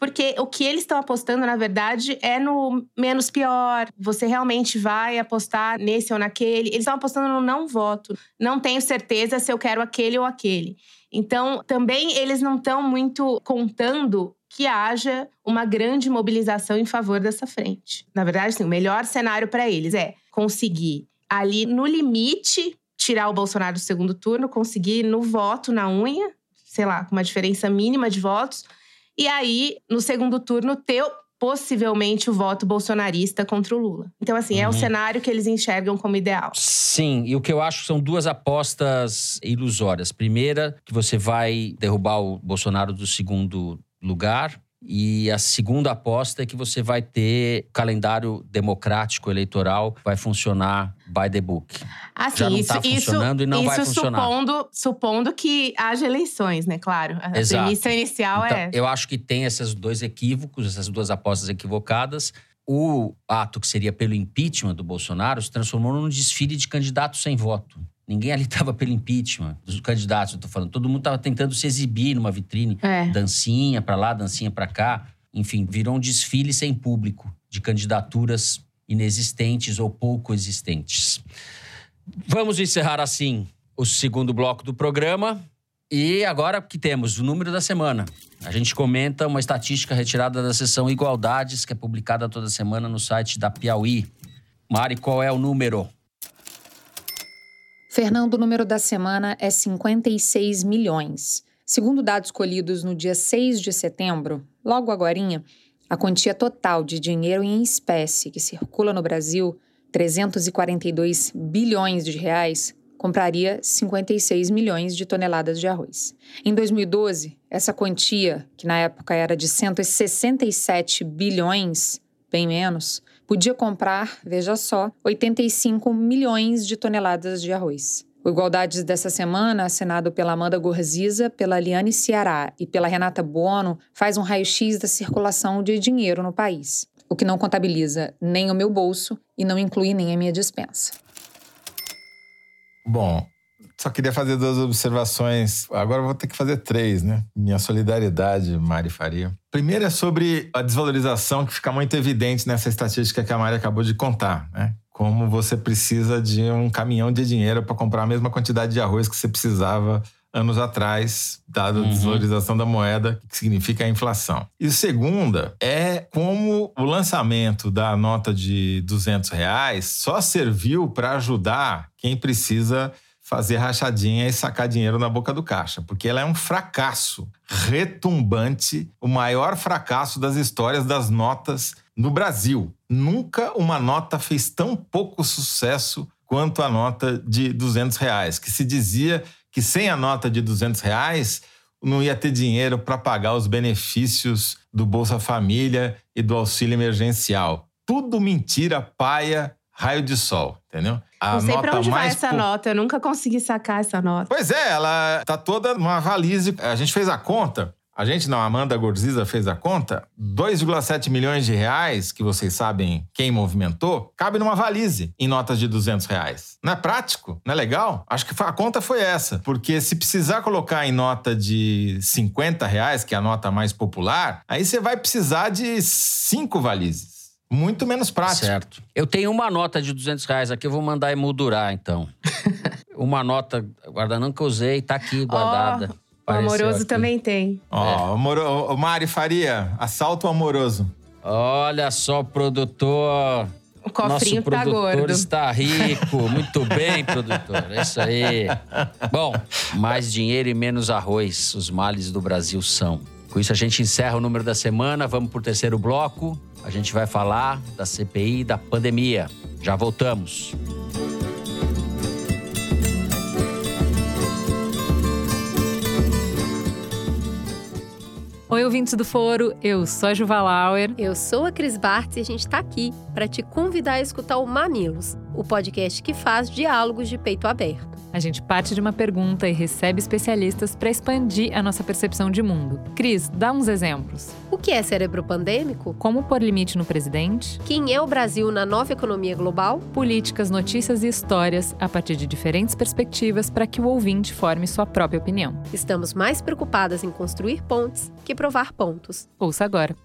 porque o que eles estão apostando, na verdade, é no menos pior. Você realmente vai apostar nesse ou naquele. Eles estão apostando no não voto. Não tenho certeza se eu quero aquele ou aquele. Então, também eles não estão muito contando que haja uma grande mobilização em favor dessa frente. Na verdade, sim, o melhor cenário para eles é conseguir ali no limite tirar o Bolsonaro do segundo turno, conseguir no voto na unha, sei lá, com uma diferença mínima de votos, e aí, no segundo turno, ter possivelmente o voto bolsonarista contra o Lula. Então, assim, uhum. é o uhum. cenário que eles enxergam como ideal. Sim, e o que eu acho são duas apostas ilusórias. Primeira, que você vai derrubar o Bolsonaro do segundo lugar, e a segunda aposta é que você vai ter calendário democrático eleitoral, vai funcionar by the book. Assim, Já não está funcionando isso, e não vai funcionar. Supondo, supondo que haja eleições, né? Claro. A Exato. premissa inicial então, é. Eu acho que tem esses dois equívocos, essas duas apostas equivocadas. O ato que seria pelo impeachment do Bolsonaro se transformou num desfile de candidatos sem voto. Ninguém ali estava pelo impeachment dos candidatos, eu tô falando. Todo mundo estava tentando se exibir numa vitrine, é. dancinha para lá, dancinha para cá. Enfim, virou um desfile sem público de candidaturas inexistentes ou pouco existentes. Vamos encerrar assim o segundo bloco do programa. E agora que temos o número da semana. A gente comenta uma estatística retirada da seção Igualdades, que é publicada toda semana no site da Piauí. Mari, qual é o número? Fernando, o número da semana é 56 milhões. Segundo dados colhidos no dia 6 de setembro, logo agorinha, a quantia total de dinheiro em espécie que circula no Brasil, 342 bilhões de reais, compraria 56 milhões de toneladas de arroz. Em 2012, essa quantia, que na época era de 167 bilhões, bem menos, podia comprar, veja só, 85 milhões de toneladas de arroz. O Igualdades dessa semana, assinado pela Amanda Gorziza, pela Liane Ceará e pela Renata Bono, faz um raio-x da circulação de dinheiro no país, o que não contabiliza nem o meu bolso e não inclui nem a minha dispensa. Bom, só queria fazer duas observações. Agora vou ter que fazer três, né? Minha solidariedade, Mari Faria. Primeiro é sobre a desvalorização que fica muito evidente nessa estatística que a Mari acabou de contar, né? Como você precisa de um caminhão de dinheiro para comprar a mesma quantidade de arroz que você precisava anos atrás, dada a uhum. desvalorização da moeda, que significa a inflação. E segunda é como o lançamento da nota de 200 reais só serviu para ajudar quem precisa fazer rachadinha e sacar dinheiro na boca do caixa, porque ela é um fracasso retumbante, o maior fracasso das histórias das notas no Brasil. Nunca uma nota fez tão pouco sucesso quanto a nota de 200 reais, que se dizia que sem a nota de 200 reais não ia ter dinheiro para pagar os benefícios do Bolsa Família e do auxílio emergencial. Tudo mentira, paia, raio de sol, entendeu? A não sei pra onde vai essa po... nota, eu nunca consegui sacar essa nota. Pois é, ela tá toda numa valise. A gente fez a conta, a gente não, a Amanda Gorziza fez a conta, 2,7 milhões de reais, que vocês sabem quem movimentou, cabe numa valise em notas de 200 reais. Não é prático? Não é legal? Acho que a conta foi essa, porque se precisar colocar em nota de 50 reais, que é a nota mais popular, aí você vai precisar de cinco valises muito menos prático. Certo. Eu tenho uma nota de 200 reais aqui, eu vou mandar emoldurar, então. *laughs* uma nota, guardando que eu usei, tá aqui guardada. Oh, o amoroso aqui. também tem. Ó, oh, é. Mari Faria, assalto amoroso. Olha só, produtor. O cofrinho Nosso tá gordo. está rico. Muito bem, produtor. É isso aí. *laughs* Bom, mais dinheiro e menos arroz. Os males do Brasil são. Com isso, a gente encerra o número da semana. Vamos pro terceiro bloco. A gente vai falar da CPI da pandemia. Já voltamos. Oi, ouvintes do Foro, eu sou a Juva Lauer. Eu sou a Cris Bartz e a gente está aqui para te convidar a escutar o Mamilos, o podcast que faz diálogos de peito aberto. A gente parte de uma pergunta e recebe especialistas para expandir a nossa percepção de mundo. Cris, dá uns exemplos. O que é cérebro pandêmico? Como pôr limite no presidente? Quem é o Brasil na nova economia global? Políticas, notícias e histórias a partir de diferentes perspectivas para que o ouvinte forme sua própria opinião. Estamos mais preocupadas em construir pontes que provar pontos. Ouça agora.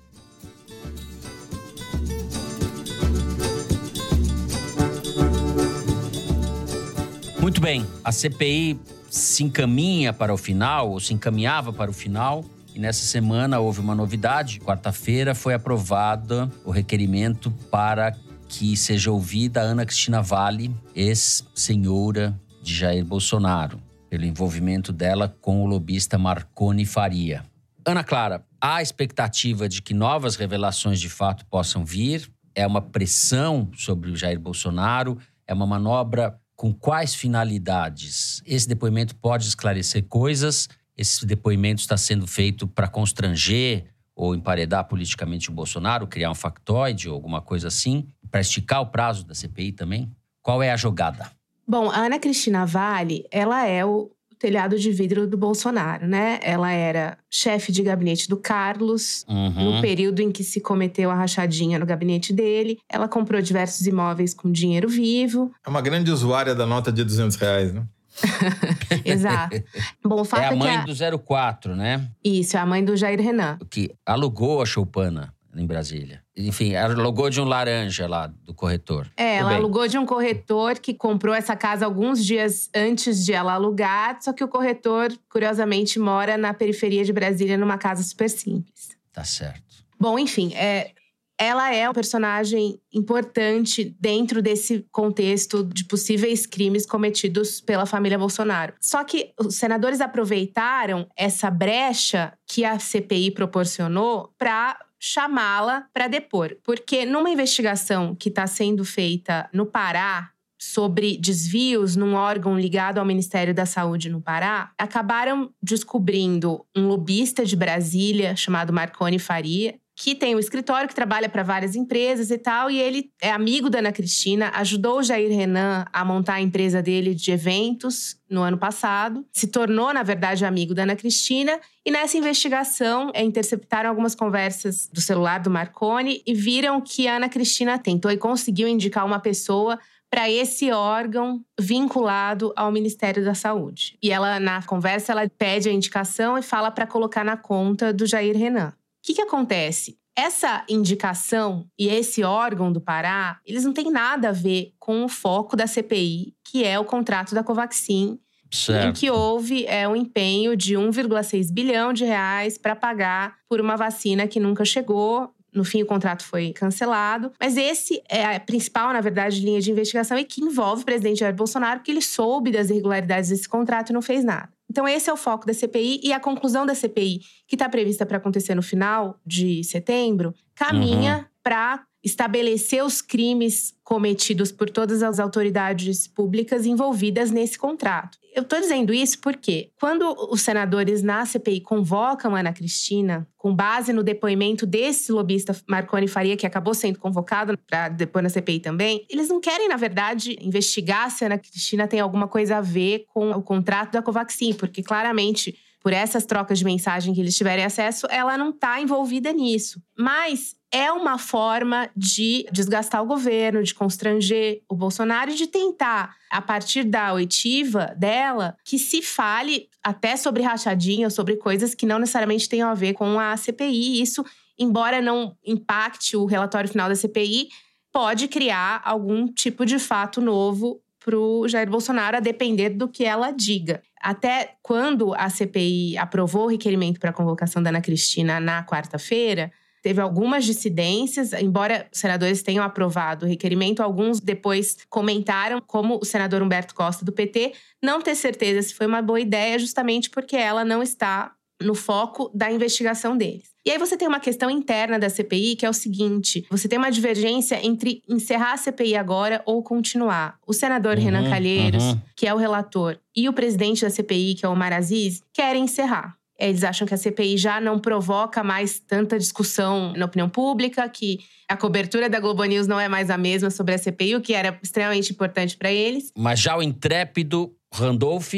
Muito bem, a CPI se encaminha para o final, ou se encaminhava para o final, e nessa semana houve uma novidade. Quarta-feira foi aprovado o requerimento para que seja ouvida a Ana Cristina Vale, ex-senhora de Jair Bolsonaro, pelo envolvimento dela com o lobista Marconi Faria. Ana Clara, há expectativa de que novas revelações de fato possam vir? É uma pressão sobre o Jair Bolsonaro? É uma manobra com quais finalidades? Esse depoimento pode esclarecer coisas? Esse depoimento está sendo feito para constranger ou emparedar politicamente o Bolsonaro, criar um factoide ou alguma coisa assim, para esticar o prazo da CPI também? Qual é a jogada? Bom, a Ana Cristina Vale, ela é o, telhado de vidro do Bolsonaro, né? Ela era chefe de gabinete do Carlos, uhum. no período em que se cometeu a rachadinha no gabinete dele. Ela comprou diversos imóveis com dinheiro vivo. É uma grande usuária da nota de 200 reais, né? *laughs* *laughs* Exato. Bom, o fato é a mãe é a... do 04, né? Isso, é a mãe do Jair Renan. Que alugou a choupana em Brasília. Enfim, ela alugou de um laranja lá do corretor. É, ela alugou de um corretor que comprou essa casa alguns dias antes de ela alugar, só que o corretor, curiosamente, mora na periferia de Brasília, numa casa super simples. Tá certo. Bom, enfim, é, ela é um personagem importante dentro desse contexto de possíveis crimes cometidos pela família Bolsonaro. Só que os senadores aproveitaram essa brecha que a CPI proporcionou para chamá-la para depor. Porque numa investigação que está sendo feita no Pará, sobre desvios num órgão ligado ao Ministério da Saúde no Pará, acabaram descobrindo um lobista de Brasília chamado Marconi Faria, que tem um escritório que trabalha para várias empresas e tal, e ele é amigo da Ana Cristina, ajudou o Jair Renan a montar a empresa dele de eventos no ano passado, se tornou, na verdade, amigo da Ana Cristina, e nessa investigação é, interceptaram algumas conversas do celular do Marconi e viram que a Ana Cristina tentou e conseguiu indicar uma pessoa para esse órgão vinculado ao Ministério da Saúde. E ela, na conversa, ela pede a indicação e fala para colocar na conta do Jair Renan. O que, que acontece? Essa indicação e esse órgão do Pará, eles não têm nada a ver com o foco da CPI, que é o contrato da Covaxin, em Certo. que houve é, um empenho de 1,6 bilhão de reais para pagar por uma vacina que nunca chegou. No fim, o contrato foi cancelado. Mas esse é a principal, na verdade, linha de investigação e que envolve o presidente Jair Bolsonaro, porque ele soube das irregularidades desse contrato e não fez nada. Então, esse é o foco da CPI e a conclusão da CPI, que está prevista para acontecer no final de setembro, caminha para estabelecer os crimes cometidos por todas as autoridades públicas envolvidas nesse contrato. Eu estou dizendo isso porque, quando os senadores na CPI convocam Ana Cristina, com base no depoimento desse lobista Marconi Faria, que acabou sendo convocado para depor na CPI também, eles não querem, na verdade, investigar se Ana Cristina tem alguma coisa a ver com o contrato da Covaxin, porque claramente por essas trocas de mensagem que eles tiverem acesso, ela não está envolvida nisso. Mas é uma forma de desgastar o governo, de constranger o Bolsonaro e de tentar, a partir da oitiva dela, que se fale até sobre rachadinha, sobre coisas que não necessariamente tenham a ver com a CPI. Isso, embora não impacte o relatório final da CPI, pode criar algum tipo de fato novo para o Jair Bolsonaro, a depender do que ela diga. Até quando a CPI aprovou o requerimento para a convocação da Ana Cristina na quarta-feira, teve algumas dissidências, embora os senadores tenham aprovado o requerimento, alguns depois comentaram, como o senador Humberto Costa do PT, não ter certeza se foi uma boa ideia, justamente porque ela não está no foco da investigação deles. E aí você tem uma questão interna da CPI que é o seguinte: você tem uma divergência entre encerrar a CPI agora ou continuar. O senador Uhum, Renan Calheiros, uhum. que é o relator, e o presidente da CPI, que é o Omar Aziz, querem encerrar. Eles acham que a CPI já não provoca mais tanta discussão na opinião pública, que a cobertura da Globo News não é mais a mesma sobre a CPI, o que era extremamente importante para eles. Mas já o intrépido Randolph.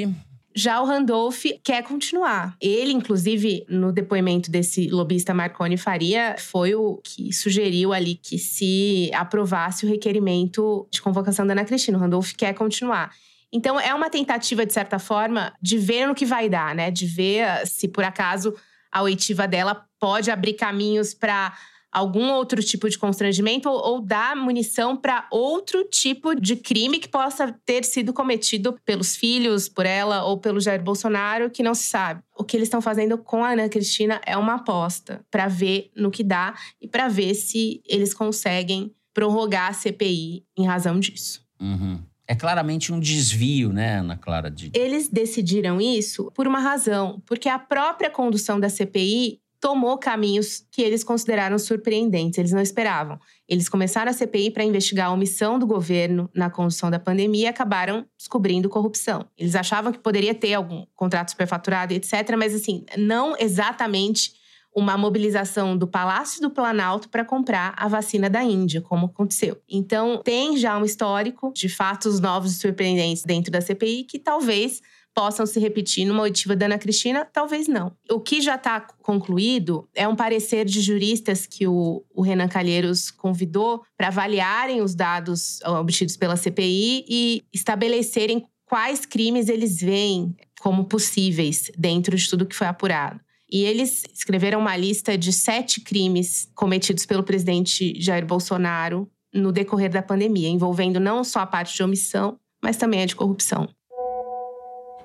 Já o Randolph quer continuar. Ele, inclusive, no depoimento desse lobista Marconi Faria, foi o que sugeriu ali que se aprovasse o requerimento de convocação da Ana Cristina. O Randolph quer continuar. Então, é uma tentativa, de certa forma, de ver no que vai dar, né? De ver se, por acaso, a oitiva dela pode abrir caminhos para algum outro tipo de constrangimento ou, ou dar munição para outro tipo de crime que possa ter sido cometido pelos filhos, por ela ou pelo Jair Bolsonaro, que não se sabe. O que eles estão fazendo com a Ana Cristina é uma aposta para ver no que dá e para ver se eles conseguem prorrogar a CPI em razão disso. Uhum. É claramente um desvio, né, Ana Clara? De... Eles decidiram isso por uma razão, porque a própria condução da CPI tomou caminhos que eles consideraram surpreendentes, eles não esperavam. Eles começaram a CPI para investigar a omissão do governo na condução da pandemia e acabaram descobrindo corrupção. Eles achavam que poderia ter algum contrato superfaturado, etc., mas assim, não exatamente uma mobilização do Palácio do Planalto para comprar a vacina da Índia, como aconteceu. Então, tem já um histórico de fatos novos e surpreendentes dentro da CPI que talvez possam se repetir numa oitiva da Ana Cristina, talvez não. O que já está concluído é um parecer de juristas que o, o Renan Calheiros convidou para avaliarem os dados obtidos pela CPI e estabelecerem quais crimes eles veem como possíveis dentro de tudo que foi apurado. E eles escreveram uma lista de sete crimes cometidos pelo presidente Jair Bolsonaro no decorrer da pandemia, envolvendo não só a parte de omissão, mas também a de corrupção.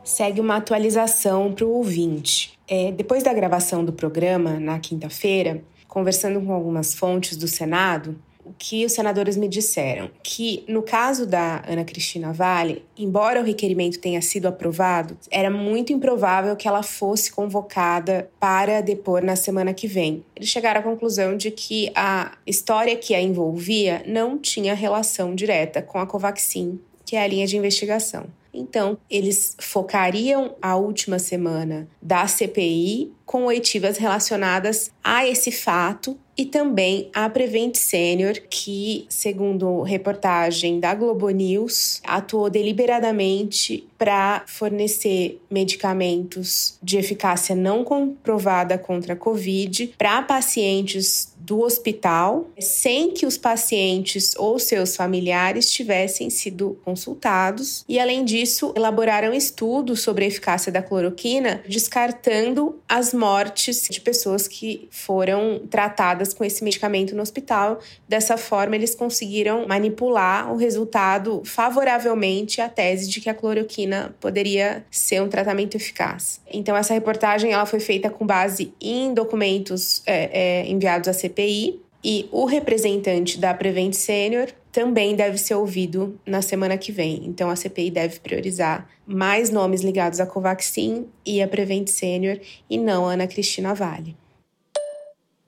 Segue uma atualização para o ouvinte. É, depois da gravação do programa, na quinta-feira, conversando com algumas fontes do Senado, o que os senadores me disseram? Que no caso da Ana Cristina Vale, embora o requerimento tenha sido aprovado, era muito improvável que ela fosse convocada para depor na semana que vem. Eles chegaram à conclusão de que a história que a envolvia não tinha relação direta com a Covaxin, que é a linha de investigação. Então, eles focariam a última semana da CPI com oitivas relacionadas a esse fato e também a Prevent Senior, que, segundo reportagem da Globo News, atuou deliberadamente para fornecer medicamentos de eficácia não comprovada contra a Covid para pacientes do hospital, sem que os pacientes ou seus familiares tivessem sido consultados. E, além disso, elaboraram estudos sobre a eficácia da cloroquina, descartando as mortes de pessoas que foram tratadas com esse medicamento no hospital. Dessa forma, eles conseguiram manipular o resultado favoravelmente à tese de que a cloroquina poderia ser um tratamento eficaz. Então, essa reportagem ela foi feita com base em documentos é, é, enviados à CPI e o representante da Prevent Senior também deve ser ouvido na semana que vem. Então a CPI deve priorizar mais nomes ligados à Covaxin e à Prevent Senior e não a Ana Cristina Vale.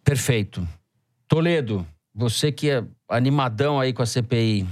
Perfeito. Toledo, você que é animadão aí com a CPI,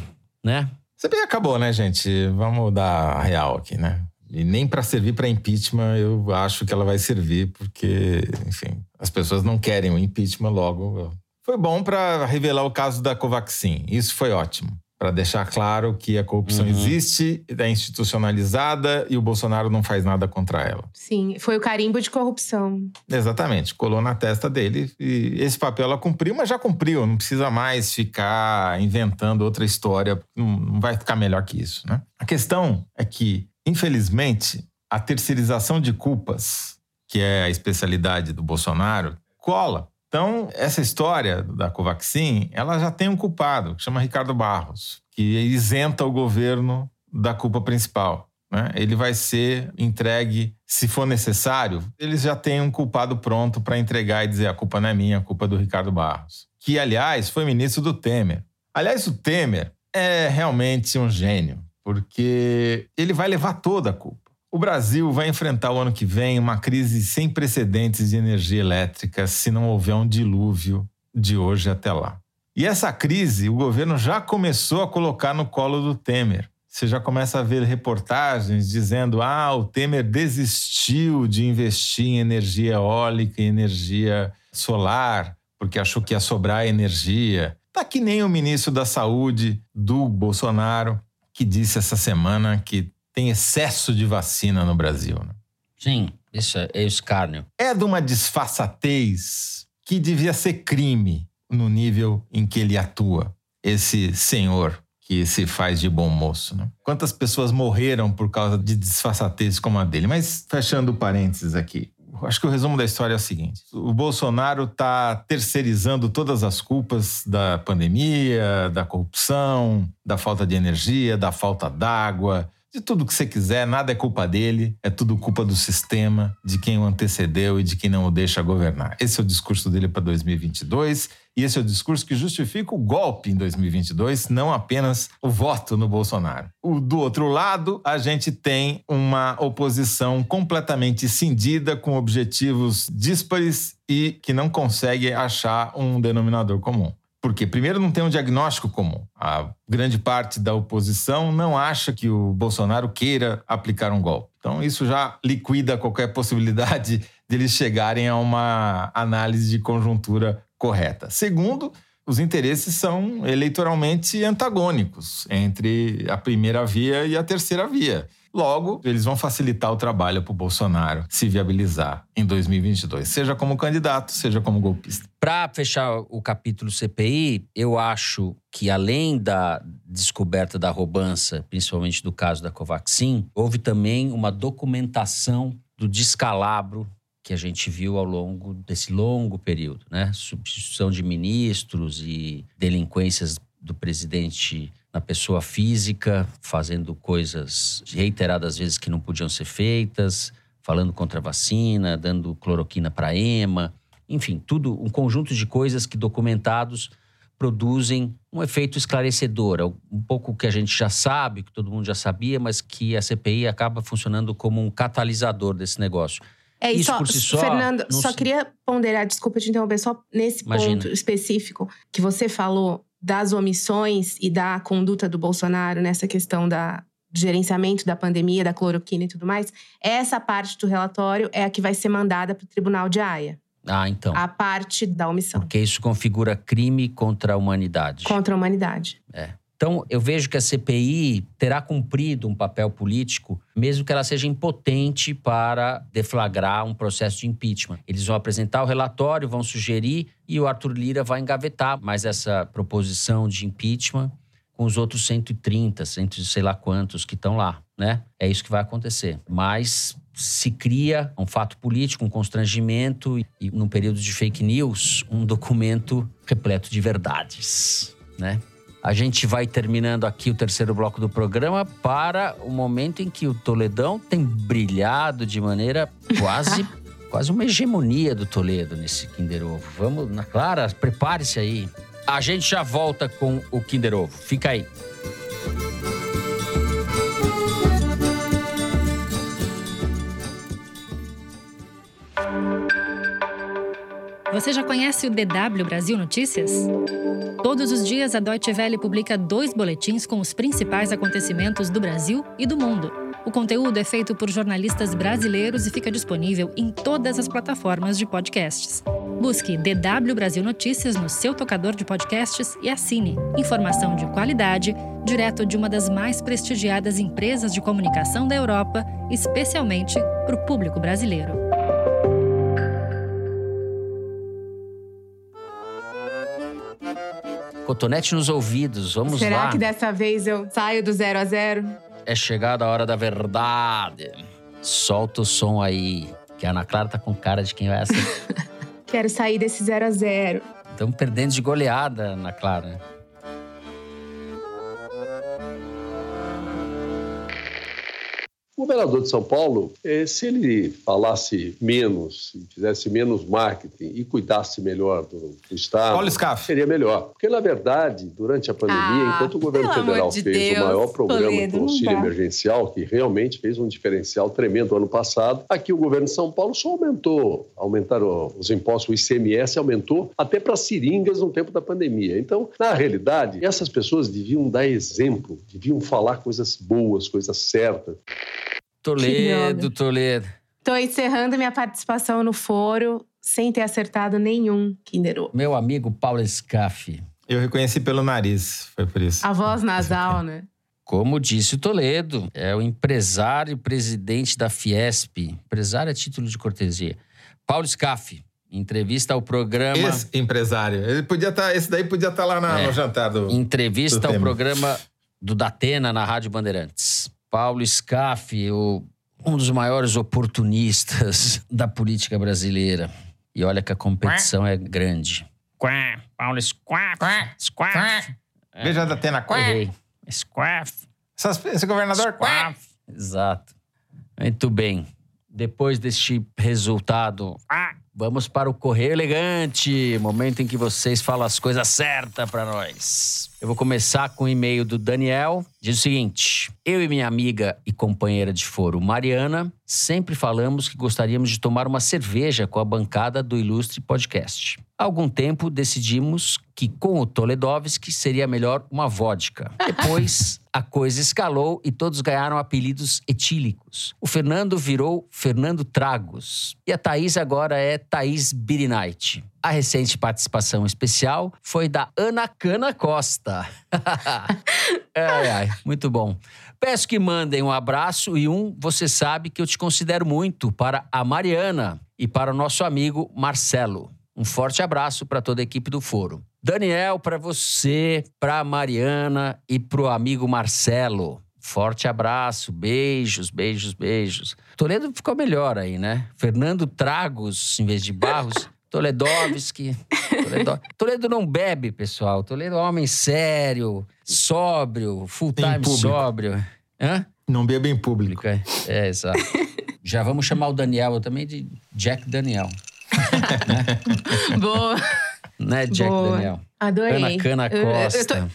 né? CPI acabou, né, gente? Vamos dar a real aqui, né? E nem para servir para impeachment eu acho que ela vai servir, porque, enfim, as pessoas não querem o impeachment logo. Foi bom para revelar o caso da Covaxin. Isso foi ótimo. Para deixar claro que a corrupção uhum. existe, é institucionalizada e o Bolsonaro não faz nada contra ela. Sim, foi o carimbo de corrupção. Exatamente, colou na testa dele e esse papel ela cumpriu, mas já cumpriu. Não precisa mais ficar inventando outra história, não vai ficar melhor que isso, né? A questão é que, infelizmente, a terceirização de culpas, que é a especialidade do Bolsonaro, cola. Então, essa história da Covaxin, ela já tem um culpado, que chama Ricardo Barros, que isenta o governo da culpa principal. Né? Ele vai ser entregue, se for necessário, eles já têm um culpado pronto para entregar e dizer a culpa não é minha, a culpa é do Ricardo Barros. Que, aliás, foi ministro do Temer. Aliás, o Temer é realmente um gênio, porque ele vai levar toda a culpa. O Brasil vai enfrentar o ano que vem uma crise sem precedentes de energia elétrica se não houver um dilúvio de hoje até lá. E essa crise o governo já começou a colocar no colo do Temer. Você já começa a ver reportagens dizendo: ah, o Temer desistiu de investir em energia eólica e energia solar, porque achou que ia sobrar energia. Tá que nem o ministro da Saúde do Bolsonaro, que disse essa semana que tem excesso de vacina no Brasil. Né? Sim, isso é, é escárnio. É de uma disfarçatez que devia ser crime no nível em que ele atua, esse senhor que se faz de bom moço. Né? Quantas pessoas morreram por causa de disfarçatez como a dele? Mas fechando parênteses aqui, acho que o resumo da história é o seguinte: o Bolsonaro está terceirizando todas as culpas da pandemia, da corrupção, da falta de energia, da falta d'água, de tudo que você quiser, nada é culpa dele, é tudo culpa do sistema, de quem o antecedeu e de quem não o deixa governar. Esse é o discurso dele para 2022 e esse é o discurso que justifica o golpe em 2022, não apenas o voto no Bolsonaro. O, do outro lado, a gente tem uma oposição completamente cindida, com objetivos díspares e que não consegue achar um denominador comum. Porque, primeiro, não tem um diagnóstico comum. A grande parte da oposição não acha que o Bolsonaro queira aplicar um golpe. Então, isso já liquida qualquer possibilidade *laughs* deles chegarem a uma análise de conjuntura correta. Segundo, os interesses são eleitoralmente antagônicos entre a primeira via e a terceira via. Logo, eles vão facilitar o trabalho para o Bolsonaro se viabilizar em 2022, seja como candidato, seja como golpista. Para fechar o capítulo CPI, eu acho que além da descoberta da roubança, principalmente do caso da Covaxin, houve também uma documentação do descalabro que a gente viu ao longo desse longo período, né? Substituição de ministros e delinquências do presidente na pessoa física, fazendo coisas reiteradas vezes que não podiam ser feitas, falando contra a vacina, dando cloroquina para EMA, enfim, tudo um conjunto de coisas que documentados produzem um efeito esclarecedor, um pouco que a gente já sabe, que todo mundo já sabia, mas que a CPI acaba funcionando como um catalisador desse negócio. É isso, só, por si só, Fernando, só se... queria ponderar, desculpa te interromper, só nesse Imagina. ponto específico que você falou das omissões e da conduta do Bolsonaro nessa questão da do gerenciamento da pandemia, da cloroquina e tudo mais, essa parte do relatório é a que vai ser mandada para o Tribunal de Haia. Ah, então. A parte da omissão. Porque isso configura crime contra a humanidade. Contra a humanidade. É. Então, eu vejo que a CPI terá cumprido um papel político, mesmo que ela seja impotente para deflagrar um processo de impeachment. Eles vão apresentar o relatório, vão sugerir e o Arthur Lira vai engavetar mais essa proposição de impeachment com os outros 130, cento sei lá quantos que estão lá, né? É isso que vai acontecer. Mas se cria um fato político, um constrangimento e, num período de fake news, um documento repleto de verdades, né? A gente vai terminando aqui o terceiro bloco do programa para o momento em que o Toledão tem brilhado de maneira quase *laughs* quase uma hegemonia do Toledo nesse Kinder Ovo. Vamos, na Clara, prepare-se aí. A gente já volta com o Kinder Ovo. Fica aí. Você já conhece o DW Brasil Notícias? Todos os dias a Deutsche Welle publica dois boletins com os principais acontecimentos do Brasil e do mundo. O conteúdo é feito por jornalistas brasileiros e fica disponível em todas as plataformas de podcasts. Busque DW Brasil Notícias no seu tocador de podcasts e assine. Informação de qualidade, direto de uma das mais prestigiadas empresas de comunicação da Europa, especialmente para o público brasileiro. Cotonete nos ouvidos, vamos Será lá. Será que dessa vez eu saio do zero a zero? É chegada a hora da verdade. Solta o som aí, que a Ana Clara tá com cara de quem vai acertar. *laughs* Quero sair desse zero a zero. Estamos perdendo de goleada, Ana Clara. O governador de São Paulo, eh, se ele falasse menos, fizesse menos marketing e cuidasse melhor do, do Estado, seria melhor. Porque, na verdade, durante a pandemia, ah, enquanto o governo federal de fez Deus, o maior programa Toledo, do auxílio emergencial, que realmente fez um diferencial tremendo ano passado, aqui o governo de São Paulo só aumentou, aumentaram os impostos, o ICMS aumentou até para seringas no tempo da pandemia. Então, na realidade, essas pessoas deviam dar exemplo, deviam falar coisas boas, coisas certas. Toledo, Toledo. Estou encerrando minha participação no foro sem ter acertado nenhum Kinder Ovo. Meu amigo Paulo Scaff. Eu reconheci pelo nariz, foi por isso. A voz nasal, né? Como disse o Toledo, é o empresário presidente da Fiesp. Empresário é título de cortesia. Paulo Scaff, entrevista ao programa. Esse empresário. Ele podia estar, tá, esse daí podia estar tá lá na, é. no jantar do. Entrevista do ao tema. programa do Datena na Rádio Bandeirantes. Paulo Scaff, o, um dos maiores oportunistas *laughs* da política brasileira. E olha que a competição é grande. Quá, Paulo Scaff. Scaff. Veja da Atena. Errei. Scaff. Esse governador. Scaff. Exato. Muito bem. Depois deste resultado, vamos para o Correio Elegante. Momento em que vocês falam as coisas certas para nós. Eu vou começar com o e-mail do Daniel. Diz o seguinte: Eu e minha amiga e companheira de foro, Mariana, sempre falamos que gostaríamos de tomar uma cerveja com a bancada do Ilustre Podcast. Há algum tempo decidimos que com o Toledovski seria melhor uma vodka. Depois a coisa escalou e todos ganharam apelidos etílicos. O Fernando virou Fernando Tragos e a Thaís agora é Thaís Birinight. A recente participação especial foi da Ana Cana Costa. *laughs* ai, ai, muito bom. Peço que mandem um abraço e um você sabe que eu te considero muito para a Mariana e para o nosso amigo Marcelo. Um forte abraço para toda a equipe do Foro. Daniel, para você, para a Mariana e para o amigo Marcelo. Forte abraço, beijos, beijos, beijos. Toledo ficou melhor aí, né? Fernando Tragos, em vez de Barros. *laughs* Toledovski. Toledo... Toledo não bebe, pessoal. Toledo é um homem sério, sóbrio, full time sóbrio. Hã? Não bebe em público. É, é exato. Já vamos chamar o Daniel, também de Jack Daniel. *laughs* Boa. Né, Jack Boa. Daniel? Adorei. Ana Cana Eu- eu- Costa. Eu, tô,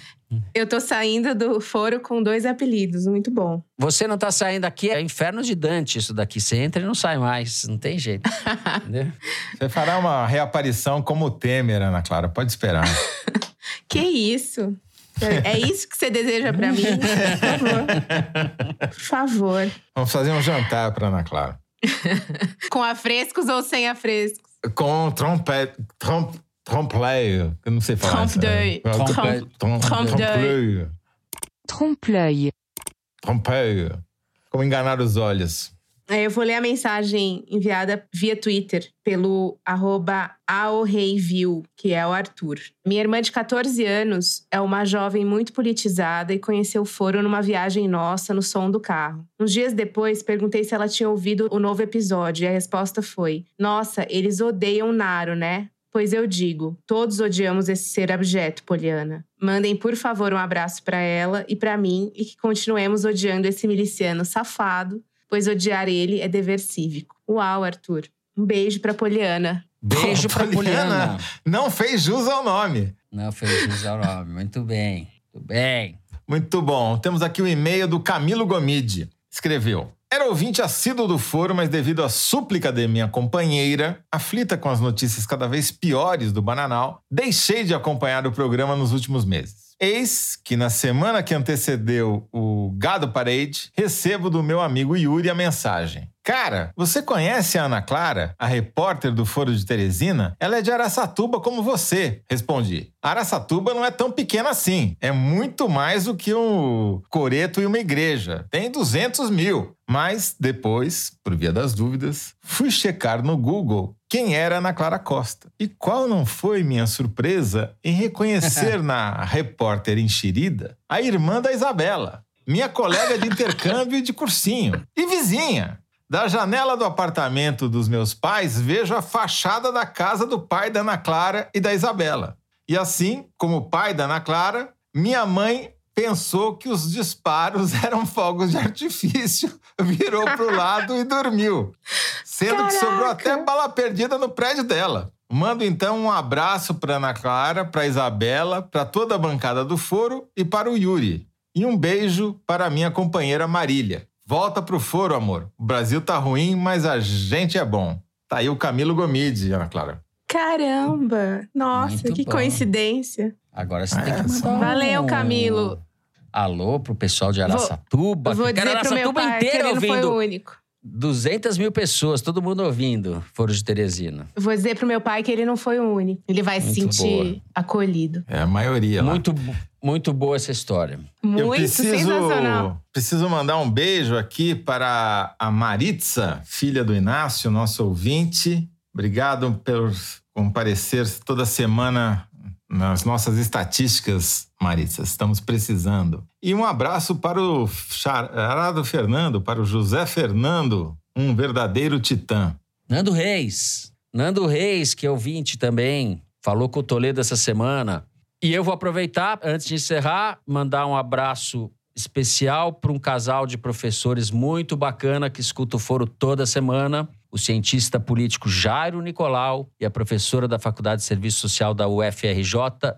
eu tô saindo do foro com dois apelidos, muito bom. Você não tá saindo aqui, é inferno de Dante isso daqui. Você entra e não sai mais, não tem jeito. *laughs* entendeu? Você fará uma reaparição como Temer, Ana Clara. Pode esperar. *laughs* Que isso? É isso que você deseja pra mim? Por favor. Por favor. Vamos fazer um jantar para Ana Clara. *laughs* Com afrescos ou sem afrescos? Com trompete. Tromp, trompe-l'œil. Eu não sei falar. isso, Trompe-l'œil. né? Trompe- Trompe- Trompe-l'œil. Trompe-l'œil. Como enganar os olhos. É, Eu vou ler a mensagem enviada via Twitter pelo arroba aorreivil, que é o Arthur. Minha irmã de 14 anos é uma jovem muito politizada e conheceu o foro numa viagem nossa no som do carro. Uns dias depois, perguntei se ela tinha ouvido o novo episódio e a resposta foi: Nossa, eles odeiam Naro, né? Pois eu digo, todos odiamos esse ser abjeto, Poliana. Mandem, por favor, um abraço pra ela e pra mim e que continuemos odiando esse miliciano safado pois odiar ele é dever cívico. Uau, Arthur. Um beijo pra Poliana. Beijo Pô, pra Poliana. Não fez jus ao nome. Não fez jus ao nome. Muito bem. Muito bem. Muito bom. Temos aqui o e-mail do Camilo Gomide. Escreveu. Era ouvinte assíduo do foro, mas devido à súplica de minha companheira, aflita com as notícias cada vez piores do Bananal, deixei de acompanhar o programa nos últimos meses. Eis que na semana que antecedeu o Gado Parade, recebo do meu amigo Yuri a mensagem. Cara, você conhece a Ana Clara, a repórter do Foro de Teresina? Ela é de Araçatuba como você. Respondi. Araçatuba não é tão pequena assim. É muito mais do que um coreto e uma igreja. Tem 200 mil. Mas depois, por via das dúvidas, fui checar no Google quem era Ana Clara Costa. E qual não foi minha surpresa em reconhecer *laughs* na repórter enxerida a irmã da Isabela, minha colega de intercâmbio e de cursinho, e vizinha. Da janela do apartamento dos meus pais, vejo a fachada da casa do pai da Ana Clara e da Isabela. E assim, como pai da Ana Clara, minha mãe pensou que os disparos *laughs* eram fogos de artifício, virou pro lado e dormiu. Sendo que sobrou até bala perdida no prédio dela. Mando então um abraço para Ana Clara, para Isabela, para toda a bancada do foro e para o Yuri. E um beijo para a minha companheira Marília. Volta pro foro, amor. O Brasil tá ruim, mas a gente é bom. Tá aí o Camilo Gomide, Ana Clara. Caramba! Nossa, Muito que bom. coincidência. Agora você tem que mandar Valeu, um Camilo. Alô pro pessoal de Araçatuba. Vou Cara, dizer pro meu Araçatuba pai que inteira ele não foi ouvindo. o único. 200 mil pessoas, todo mundo ouvindo Foro de Teresina. Vou dizer pro meu pai que ele não foi o único. Ele vai se sentir boa. acolhido. É a maioria lá. Muito, muito boa essa história. Muito Eu preciso, sensacional. preciso mandar um beijo aqui para a Maritza, filha do Inácio, nosso ouvinte. Obrigado por comparecer toda semana nas nossas estatísticas, Maritza. Estamos precisando. E um abraço para o charado Fernando, para o José Fernando, um verdadeiro titã. Nando Reis. Nando Reis, que é ouvinte também, falou com o Toledo essa semana. E eu vou aproveitar, antes de encerrar, mandar um abraço especial para um casal de professores muito bacana que escuta o foro toda semana. O cientista político Jairo Nicolau e a professora da Faculdade de Serviço Social da UFRJ,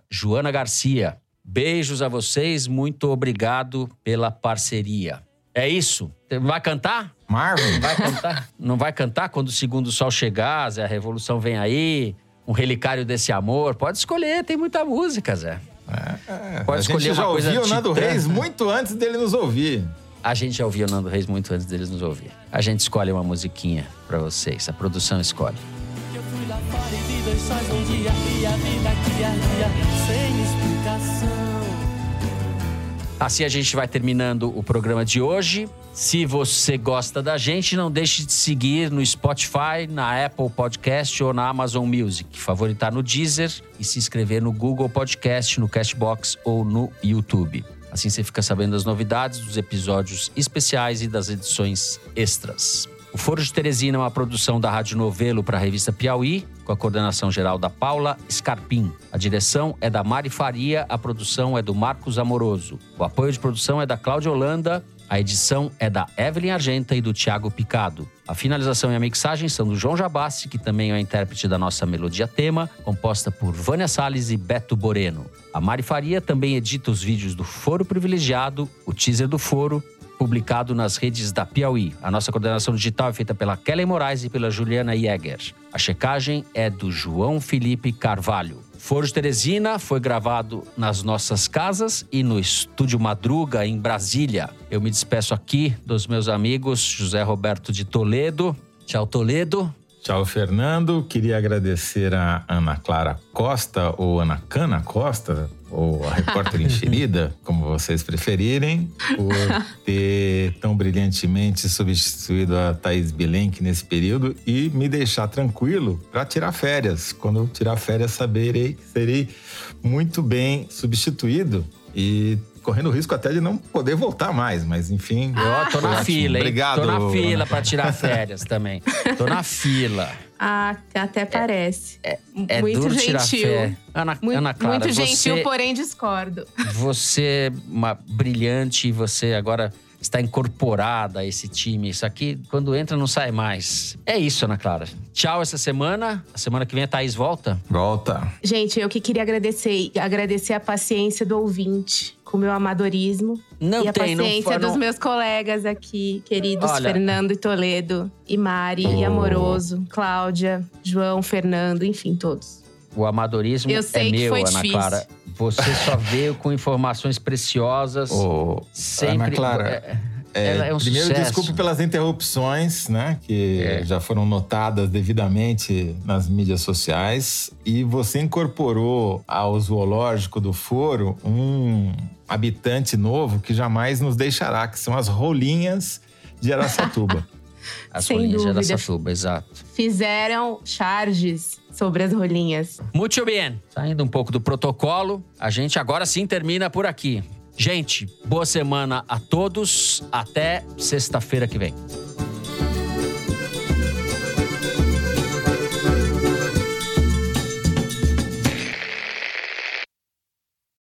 Joana Garcia. Beijos a vocês, muito obrigado pela parceria. É isso. Vai cantar? Marvin? Vai cantar? Não vai cantar quando o segundo sol chegar, Zé? A revolução vem aí, um relicário desse amor. Pode escolher, tem muita música, Zé. Pode a escolher gente já uma coisa ouviu o Nando titã. Reis muito antes dele nos ouvir. A gente já ouvia o Nando Reis muito antes deles nos ouvir. A gente escolhe uma musiquinha pra vocês. A produção escolhe. Eu fui lá fora e vi dois sóis um dia e a vida que ardia sem explicação. Assim a gente vai terminando o programa de hoje. Se você gosta da gente, não deixe de seguir no Spotify, na Apple Podcast ou na Amazon Music. Favoritar no Deezer e se inscrever no Google Podcast, no Castbox ou no YouTube. Assim você fica sabendo das novidades, dos episódios especiais e das edições extras. O Foro de Teresina é uma produção da Rádio Novelo para a revista Piauí, com a coordenação geral da Paula Scarpim. A direção é da Mari Faria, a produção é do Marcos Amoroso. O apoio de produção é da Cláudia Holanda, a edição é da Evelyn Argenta e do Tiago Picado. A finalização e a mixagem são do João Jabassi, que também é o intérprete da nossa melodia tema, composta por Vânia Salles e Beto Boreno. A Mari Faria também edita os vídeos do Foro Privilegiado, o teaser do Foro, publicado nas redes da Piauí. A nossa coordenação digital é feita pela Kelly Moraes e pela Juliana Jäger. A checagem é do João Felipe Carvalho. Foro de Teresina foi gravado nas nossas casas e no Estúdio Madruga, em Brasília. Eu me despeço aqui dos meus amigos José Roberto de Toledo. Tchau, Toledo. Tchau, Fernando. Queria agradecer a Ana Clara Costa, ou Ana Cana Costa, ou a repórter *laughs* enxerida, como vocês preferirem, por *laughs* ter tão brilhantemente substituído a Thaís Bilenque nesse período e me deixar tranquilo para tirar férias. Quando eu tirar férias, saberei que serei muito bem substituído e correndo o risco até de não poder voltar mais, mas enfim. Eu tô na ótimo. fila, hein? Obrigado. Tô na fila para tirar *laughs* férias também. Tô na fila. Ah, até parece. É muito duro tirar gentil. Ana, Muito, Ana Clara, muito gentil, você, porém discordo. você é uma brilhante e você agora está incorporada a esse time. Isso aqui, quando entra, não sai mais. É isso, Ana Clara. Tchau essa semana. A semana que vem a Thaís volta. Volta. Gente, eu que queria agradecer, agradecer a paciência do ouvinte com o meu amadorismo. Não e a tem, não paciência for- dos não- meus colegas aqui, queridos Olha. Fernando e Toledo, e Mari, e Oh. Amoroso, Cláudia, João, Fernando, enfim, todos. O amadorismo Eu sei é que meu, foi Ana difícil. Clara. Você só veio com informações preciosas. Ô, sempre. Ana Clara, É, É, é um primeiro, sucesso. desculpe pelas interrupções, né? Que É. já foram notadas devidamente nas mídias sociais. E você incorporou ao zoológico do foro um habitante novo que jamais nos deixará, que são as rolinhas de Araçatuba. *laughs* As Sem rolinhas de dúvida. Araçatuba, exato. Fizeram charges sobre as rolinhas. Muito bem. Saindo um pouco do protocolo, a gente agora sim termina por aqui. Gente, boa semana a todos. Até sexta-feira que vem.